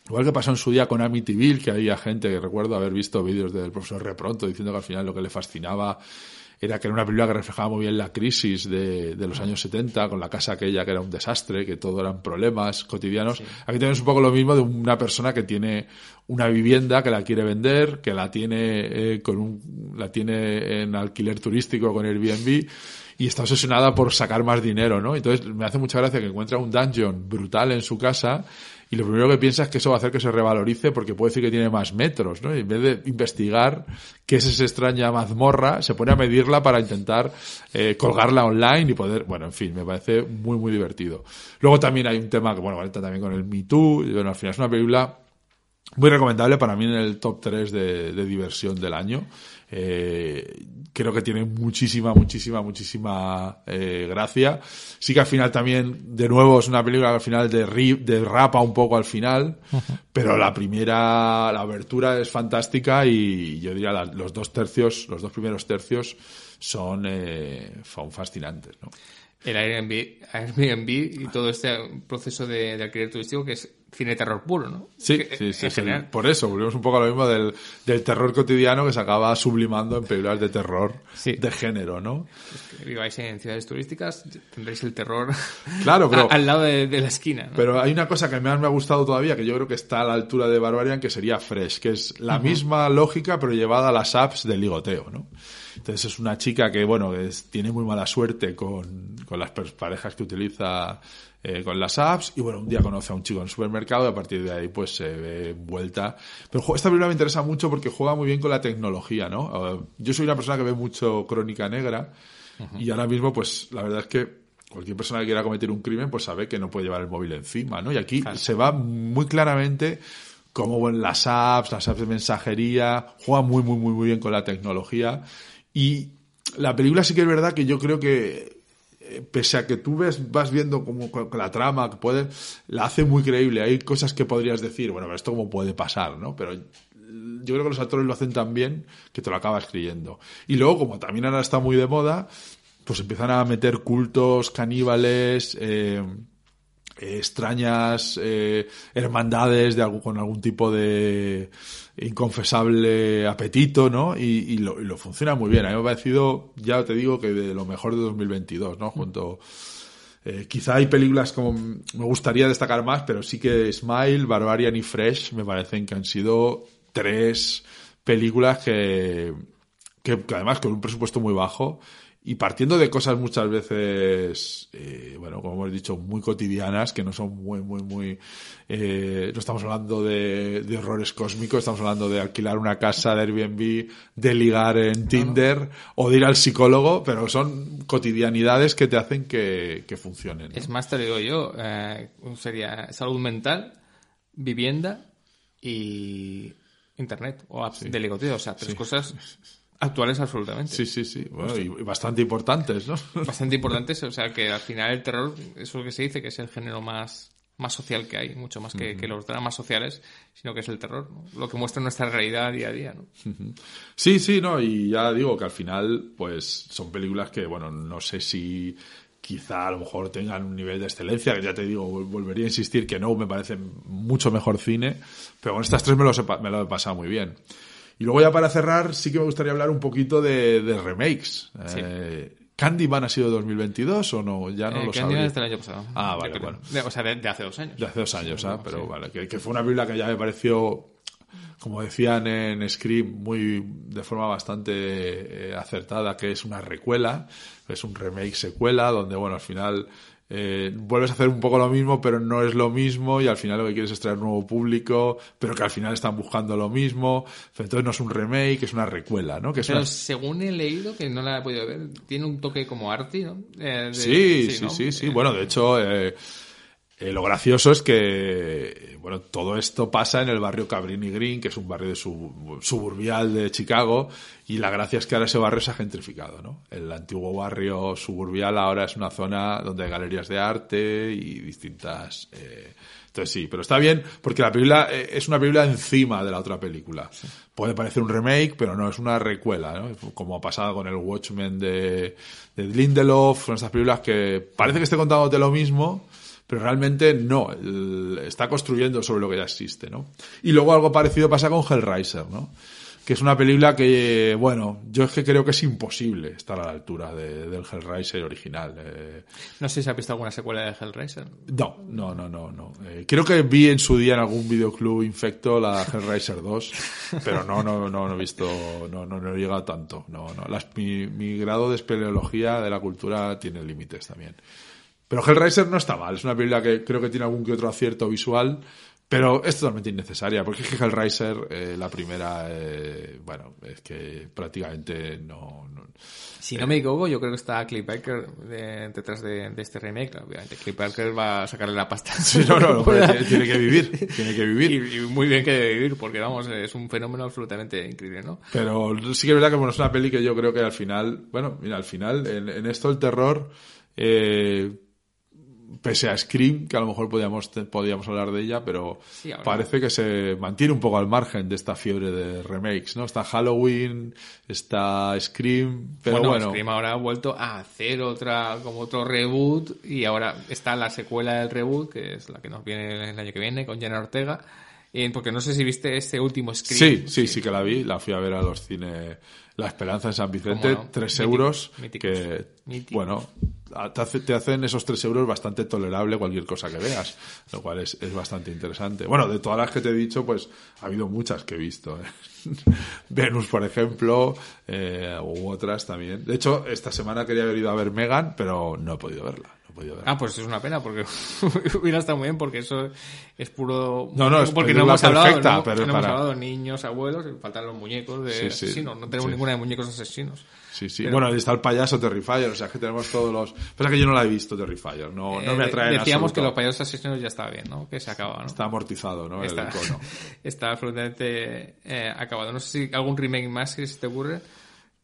Igual que pasó en su día con Amityville, que había gente que recuerdo haber visto vídeos del profesor Repronto diciendo que al final lo que le fascinaba era que era una película que reflejaba muy bien la crisis de, de los años 70, con la casa aquella que era un desastre, que todo eran problemas cotidianos. Aquí tenemos un poco lo mismo de una persona que tiene una vivienda que la quiere vender, que la tiene eh, con un, la tiene en alquiler turístico con Airbnb y está obsesionada por sacar más dinero, ¿no? Entonces me hace mucha gracia que encuentra un dungeon brutal en su casa y lo primero que piensa es que eso va a hacer que se revalorice porque puede decir que tiene más metros, ¿no? Y en vez de investigar qué es esa extraña mazmorra, se pone a medirla para intentar eh, colgarla online y poder, bueno, en fin, me parece muy, muy divertido. Luego también hay un tema que, bueno, conecta también con el Me Too, bueno, al final es una película muy recomendable para mí en el top 3 de, de diversión del año. Eh, creo que tiene muchísima, muchísima, muchísima eh, gracia. Sí que al final también, de nuevo, es una película que al final de, de rapa un poco al final, pero la primera, la abertura es fantástica y yo diría los dos tercios, los dos primeros tercios son, eh, son fascinantes, ¿no? El Airbnb, Airbnb y todo este proceso de, de alquiler turístico que es cine terror puro, ¿no? Sí, sí, sí, Por eso, volvemos un poco a lo mismo del, del, terror cotidiano que se acaba sublimando en películas de terror de género, ¿no? que viváis en ciudades turísticas, tendréis el terror claro, pero, (laughs) al lado de, la esquina. Pero hay una cosa que más me ha gustado todavía, que yo creo que está a la altura de Barbarian, que sería Fresh, que es la misma lógica, pero llevada a las apps del ligoteo, ¿no? Entonces es una chica que, bueno, tiene muy mala suerte con, con las parejas que utiliza eh, con las apps y bueno, un día conoce a un chico en el supermercado y a partir de ahí pues se ve vuelta. Pero esta película me interesa mucho porque juega muy bien con la tecnología, ¿no? yo soy una persona que ve mucho crónica negra y ahora mismo pues la verdad es que cualquier persona que quiera cometer un crimen pues sabe que no puede llevar el móvil encima, ¿no? Y aquí se va muy claramente como en las apps, las apps de mensajería, juega muy, muy, muy, muy bien con la tecnología y la película sí que es verdad que yo creo que eh, pese a que tú ves, vas viendo como la trama que puede, la hace muy creíble. Hay cosas que podrías decir, bueno, esto cómo puede pasar, ¿no? Pero yo creo que los actores lo hacen tan bien que te lo acabas creyendo. Y luego, como también ahora está muy de moda, pues empiezan a meter cultos, caníbales, eh, extrañas eh, hermandades de algún, con algún tipo de inconfesable apetito, ¿no? Y, lo, y, lo, funciona muy bien. A mí me ha parecido, ya te digo, que de lo mejor de 2022, ¿no? Junto, eh, quizá hay películas como me gustaría destacar más, pero sí que Smile, Barbarian y Fresh me parecen que han sido tres películas que, que además con un presupuesto muy bajo y partiendo de cosas muchas veces, eh, bueno, como hemos dicho, muy cotidianas, que no son muy, muy, muy, eh, no estamos hablando de, de, horrores cósmicos, estamos hablando de alquilar una casa de Airbnb, de ligar en Tinder o de ir al psicólogo, pero son cotidianidades que te hacen que, que funcionen. Es más, te digo yo, eh, sería salud mental, vivienda y internet o apps de ligoteo, o sea, tres cosas (laughs) Actuales absolutamente. Sí, sí, sí. Bueno, y bastante importantes, ¿no? (laughs) Bastante importantes. O sea, que al final el terror, eso es lo que se dice, que es el género más, más social que hay, mucho más que, los dramas sociales, sino que es el terror, lo que muestra nuestra realidad día a día. ¿no? Sí, sí, no, y ya digo que al final, pues son películas que, bueno, no sé si quizá a lo mejor tengan un nivel de excelencia, que ya te digo, volvería a insistir que no, me parece mucho mejor cine, pero con estas tres me lo, me lo he pasado muy bien. Y luego ya para cerrar, sí que me gustaría hablar un poquito de, remakes. Eh, ¿Candyman ha sido 2022 o no? Ya no eh, lo Candyman es del año pasado. Ah, vale, bueno. o sea, de, hace dos años. De hace dos años, ¿ah? Pero vale, que, fue una película que ya me pareció, como decían en Scream, muy, de forma bastante eh, acertada, que es una recuela, es un remake secuela, donde, bueno, al final eh, vuelves a hacer un poco lo mismo, pero no es lo mismo y al final lo que quieres es traer nuevo público, pero que al final están buscando lo mismo. Entonces no es un remake, es una recuela, ¿no? Que pero según he leído, que no la he podido ver, tiene un toque como arty, ¿no? Eh, sí, sí, sí, sí, Bueno, de hecho, eh, eh, lo gracioso es que, bueno, todo esto pasa en el barrio Cabrini Green, que es un barrio de suburbial de Chicago, y la gracia es que ahora ese barrio se ha gentrificado, ¿no? El antiguo barrio suburbial ahora es una zona donde hay galerías de arte y distintas... Eh, entonces sí, pero está bien porque la película eh, es una película encima de la otra película. Puede parecer un remake, pero no, es una recuela, ¿no? Como ha pasado con el Watchmen de, de Lindelof, son estas películas que parece que esté contándote lo mismo, pero realmente no, está construyendo sobre lo que ya existe, ¿no? Y luego algo parecido pasa con Hellraiser, ¿no? que es una película que, bueno, yo es que creo que es imposible estar a la altura de- del Hellraiser original. eh. No sé si has visto alguna secuela de Hellraiser. No, no, no, no, no. Eh, creo que vi en su día en algún videoclub infecto la Hellraiser 2, pero no, no, no, no he visto, no, no, no he llegado tanto. No, no. Las- mi, mi grado de espeleología de la cultura tiene límites también. Pero Hellraiser no está mal, es una película que creo que tiene algún que otro acierto visual, pero es totalmente innecesaria, porque es que Hellraiser, eh, la primera, eh, bueno, es que prácticamente no... no- Si no me equivoco, yo creo que está Cliff Barker de- detrás de, de este remake. Obviamente, Cliff Barker va a sacarle la pasta. Sí, no, no, (laughs) no, tiene, tiene que vivir, tiene que vivir. Y, y muy bien que debe vivir, porque vamos, es un fenómeno absolutamente increíble, ¿no? Pero sí que es verdad que bueno, es una peli que yo creo que al final, bueno, mira, al final, en, en esto el terror, eh, pese a Scream, que a lo mejor podíamos, podíamos hablar de ella, pero Sí, parece que se mantiene un poco al margen de esta fiebre de remakes, ¿no? Está Halloween, está Scream, pero bueno, bueno, Scream ahora ha vuelto a hacer otra, como otro reboot, y ahora está la secuela del reboot, que es la que nos viene el año que viene, con Jenna Ortega. Porque no sé si viste este último Scream. Sí, sí, sí que la vi. La fui a ver a los cines La Esperanza en San Vicente. Tres euros. míticos, Que, míticos. bueno, a- te, hace- te hacen esos tres euros bastante tolerable cualquier cosa que veas. Lo cual es, es bastante interesante. Bueno, de todas las que te he dicho, pues ha habido muchas que he visto. ¿eh? (laughs) Venus, por ejemplo, eh, u otras también. De hecho, esta semana quería haber ido a ver Megan, pero no he podido verla. Podido. Ah, pues es una pena, porque (laughs) hubiera estado muy bien, porque eso es puro... No, no, es porque no hemos hablado, perfecta, no, pero no hemos para- hablado de niños, abuelos, faltan los muñecos de Sí, sí, asesinos, no tenemos sí. ninguna de muñecos asesinos. Sí, sí. Pero- Bueno, y está el payaso Terrifier, o sea que tenemos todos los... Pasa que yo no la he visto Terrifier, no, no me Eh, atrae Decíamos que los payasos asesinos ya estaba bien, ¿no? Que se acaba, ¿no? Está amortizado, ¿no? está, El icono. (laughs) está absolutamente eh, acabado. No sé si algún remake más que se te ocurre.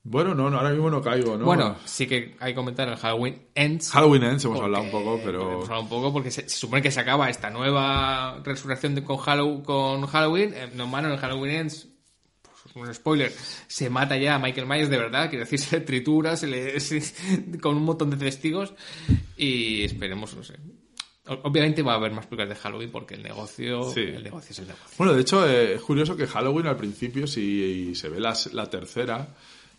Bueno, no, no, ahora mismo no caigo, ¿no? Bueno, sí que hay que comentar el Halloween Ends. Halloween Ends hemos porque- hablado un poco, pero... Hemos hablado un poco porque se, se supone que se acaba esta nueva resurrección de- con, Hallow- con Halloween. Eh, no, mano, en Halloween Ends, pues, un spoiler, se mata ya a Michael Myers de verdad, quiere decir, (laughs) se le tritura, se le, se- con un montón de testigos y esperemos, no sé. Obviamente va a haber más películas de Halloween porque el negocio, Sí. el negocio es el negocio. Bueno, de hecho, eh, es curioso que Halloween al principio, si se ve la, la tercera,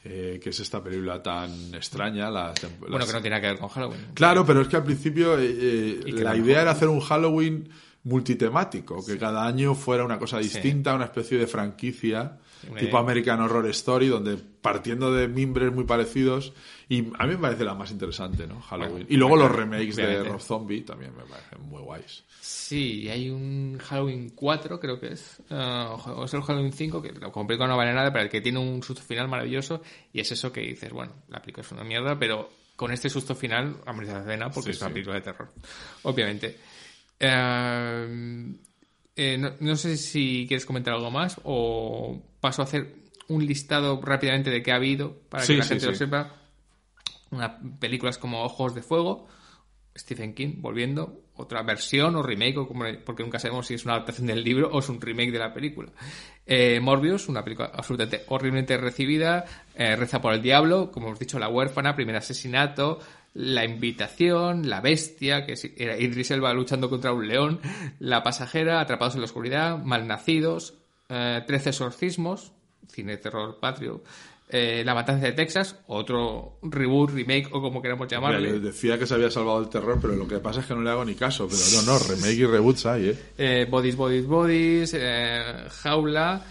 eh, que es esta película tan extraña, la, tem- Bueno, las- que no tiene que ver con Halloween. Claro, pero es que al principio eh, eh, la idea mejor. era hacer un Halloween multitemático, que cada año fuera una cosa distinta, una especie de franquicia, Tipo. American Horror Story, donde partiendo de mimbres muy parecidos, y a mí me parece la más interesante, ¿no? Halloween. Bueno, y luego los remakes de. Rob Zombie también me parecen muy guays. Sí, hay un Halloween 4, creo que es. eh, o es el Halloween 5, que lo compré con no vale nada, pero el que tiene un susto final maravilloso. Y es eso que dices, bueno, la película es una mierda, pero con este susto final merecido la pena porque Sí, es una sí. película de terror. Obviamente. Eh, eh, no, no sé si quieres comentar algo más o paso a hacer un listado rápidamente de qué ha habido para Sí, que la sí, gente lo sí. sepa. Una, películas como Ojos de Fuego, Stephen King volviendo, otra versión o remake, o como- porque nunca sabemos si es una adaptación del libro o es un remake de la película. Eh, Morbius, una película absolutamente horriblemente recibida, eh, Reza por el Diablo, como hemos dicho, La huérfana, Primer asesinato, La invitación, La bestia, que es- era Idris Elba luchando contra un león, La pasajera, Atrapados en la oscuridad, Malnacidos, eh, Trece exorcismos, cine terror patrio, eh, La matanza de Texas, otro reboot, remake o como queramos Mira, yo decía que se había salvado el terror, pero lo que pasa es que no le hago ni caso. Pero no, no, remake y reboots hay, ¿eh? eh, Bodies, Bodies, Bodies, eh, Jaula,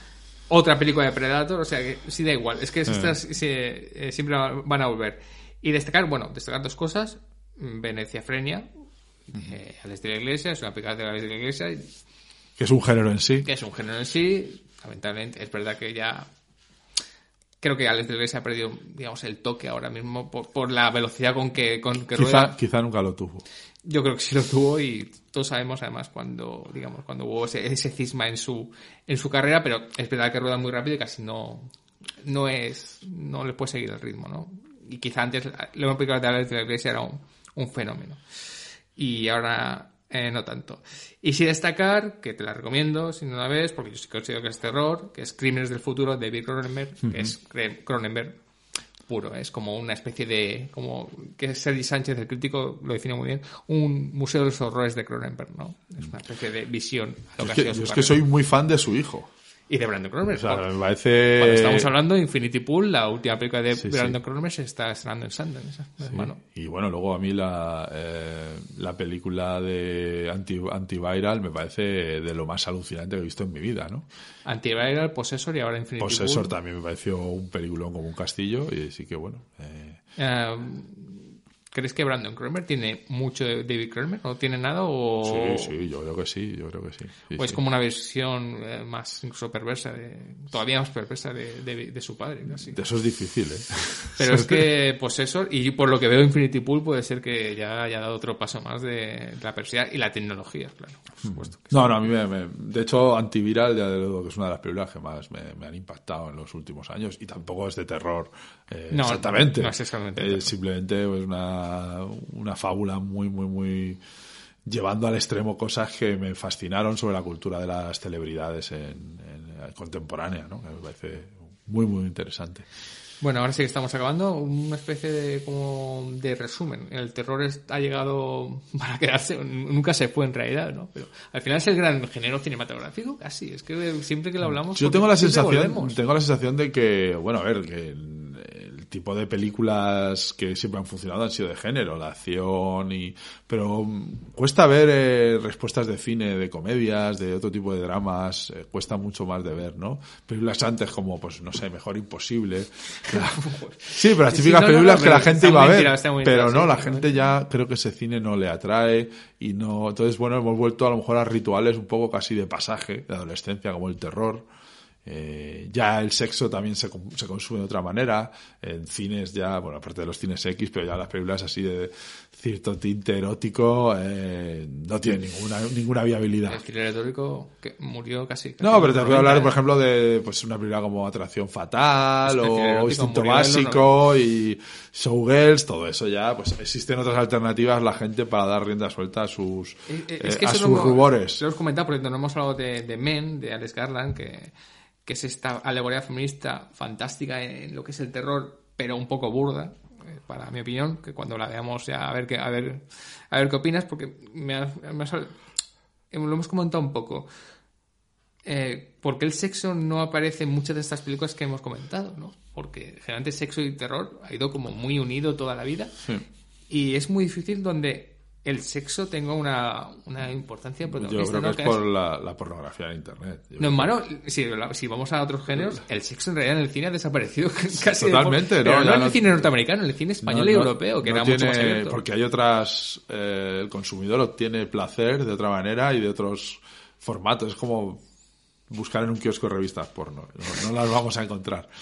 otra película de Predator, o sea que sí da igual, es que estas se- siempre van a volver. Y destacar, bueno, destacar dos cosas, Venecia Frenia, eh, Alex de la Iglesia, es una película de Alex de la Iglesia, Que es un género en sí. que es un género en sí, lamentablemente, es verdad que ya... Creo que Alex de la Iglesia ha perdido, digamos, el toque ahora mismo por, por la velocidad con que, con que rueda. Quizá, quizá nunca lo tuvo. Yo creo que sí lo tuvo y todos sabemos además cuando, digamos, cuando hubo ese, ese cisma en su, en su carrera, pero es verdad que rueda muy rápido y casi no, no es, no le puede seguir el ritmo, ¿no? Y quizá antes, la película de Alex de la Iglesia era un, un fenómeno. Y ahora, eh, no tanto. Y sí destacar, que te la recomiendo si no la ves, porque yo sí considero que es terror, que es Crímenes del Futuro de David Cronenberg, que es Cronenberg puro, es como una especie de, como que Sergi Sánchez, el crítico, lo define muy bien, un museo de los horrores de Cronenberg, ¿no? Es una especie de visión a lo Es que yo es que soy muy fan de su hijo. Y de Brandon Cronenberg. O sea, Cuando me parece... estamos hablando de Infinity Pool, la última película de Sí, Brandon sí. Cronenberg se está estrenando en Sundance. Bueno, Y bueno, luego a mí la, eh, la película de anti, Antiviral me parece de lo más alucinante que he visto en mi vida, ¿no? Antiviral, Possessor y ahora Infinity Possessor Pool. también me pareció un peliculón como un castillo y sí que bueno. eh, Eh, ¿Crees que Brandon Cronenberg tiene mucho de David Cronenberg? ¿No tiene nada? ¿O, Sí, sí, yo creo que sí, yo creo que sí. sí, o es sí. como una versión eh, más incluso perversa, de, todavía más perversa de, de- de su padre? casi? Eso es difícil, ¿eh? Pero es (laughs) que Possessor, y por lo que veo Infinity Pool, puede ser que ya haya dado otro paso más de la perversidad y la tecnología, claro, por supuesto. No, no, a mí me, me- De hecho, Antiviral, ya de luego que es una de las películas que más me, me han impactado en los últimos años y tampoco es de terror eh, No, exactamente. no es exactamente de Es simplemente pues, una, una fábula muy, muy, muy. llevando al extremo cosas que me fascinaron sobre la cultura de las celebridades en, en- contemporánea, ¿no? Que me parece muy, muy interesante. Bueno, ahora sí que estamos acabando. Una especie de, como de resumen. El terror ha llegado (laughs) para quedarse. Nunca se fue en realidad, ¿no? Pero al final es el gran género cinematográfico, casi. Es que siempre que lo hablamos. Yo tengo la sensación, tengo la sensación de que, bueno, a ver, que tipo de películas que siempre han funcionado han sido de género, la acción y, pero mm, cuesta ver eh, respuestas de cine, de comedias, de otro tipo de dramas, eh, cuesta mucho más de ver, ¿no? Películas antes como, pues, no sé, Mejor Imposible. (laughs) sí, pero las típicas no, películas no, que la gente iba a ver, tirado, pero no, la gente ya creo que ese cine no le atrae y no, entonces bueno, hemos vuelto a lo mejor a rituales un poco casi de pasaje, de adolescencia, como el terror. Eh, ya el sexo también se, con- se consume de otra manera. En cines ya, bueno, aparte de los cines X, pero ya las películas así de cierto tinte erótico eh, no tienen ninguna, ninguna viabilidad. El thriller retórico que murió casi. casi No, pero te los puedo hablar, 90, por ¿eh? ejemplo, de pues una película como Atracción Fatal o erótico Instinto los Básico y Showgirls, todo eso ya, pues existen otras alternativas la gente para dar rienda suelta a sus, Eh, eh, eh, es que a sus rubores. Lo hemos comentado porque no hemos hablado de, de Men, de Alex Garland, que, que es esta alegoría feminista fantástica en lo que es el terror, pero un poco burda, eh, para mi opinión, que cuando la veamos ya a ver qué, a ver, a ver qué opinas, porque me has- eh, lo hemos comentado un poco. Eh, ¿Por qué el sexo no aparece en muchas de estas películas que hemos comentado? ¿no? Porque generalmente sexo y terror ha ido como muy unido toda la vida. Y es muy difícil donde el sexo tenga una, una importancia Yo protagonista. creo que ¿no? es por la, la pornografía en internet. Yo No, hermano, si, si vamos a otros géneros, el sexo en realidad en el cine ha desaparecido (laughs) casi. de Totalmente, por- ¿no? Pero no Ya en no- el cine norteamericano, en el cine español No, y no, europeo, que no era mucho más abierto. Porque hay otras. eh, el consumidor obtiene placer de otra manera y de otros formatos. Es como buscar en un kiosco de revistas porno. No, no las vamos a encontrar. (laughs)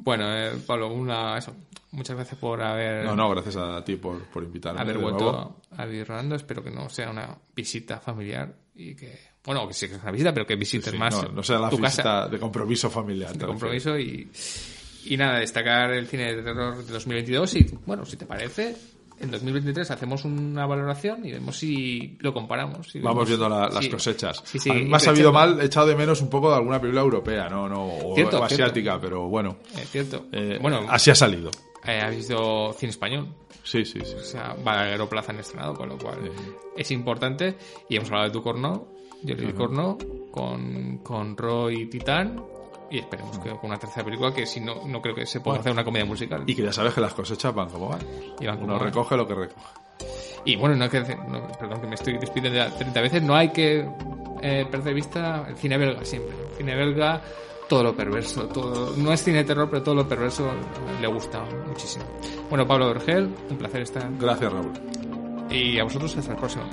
Bueno, eh, Pablo, una, eso. Muchas gracias por haber, No, no, gracias a ti por, por invitarme. haber vuelto a vivir Rolando. Espero que no sea una visita familiar y que, bueno, que sí que es una visita, pero que visites Sí, más no, no sea la tu visita casa de compromiso familiar. de compromiso y, y nada, destacar el cine de terror de 2022 y, bueno, si te parece, en 2023 hacemos una valoración y vemos si lo comparamos. si Vamos vemos- viendo la- las sí. cosechas. Sí, sí, a mí me ha sabido mal, he echado de menos un poco de alguna película europea, no, no, o, Cierto, o asiática, cierto. pero bueno. Es cierto. eh, bueno, así ha salido. Eh, ha visto cine español. Sí, sí, sí. O sea, Balagueró Plaza han estrenado, con lo cual Sí. es importante. Y hemos hablado de tu corno, yo le di corno, con, con Roy Titán. Y esperemos que con una tercera película que si no, no creo que se pueda hacer una comedia musical. Y que ya sabes que las cosechas van como van. Y van como Uno van. recoge lo que recoge. Y bueno, no hay que decir- no, perdón que me estoy despidiendo ya 30 veces, no hay que eh, perder de vista el cine belga siempre. El cine belga, todo lo perverso, todo, no es cine de terror, pero todo lo perverso le gusta muchísimo. Bueno, Pablo Vergel, un placer estar. Gracias, Raúl. Y a vosotros hasta el próximo.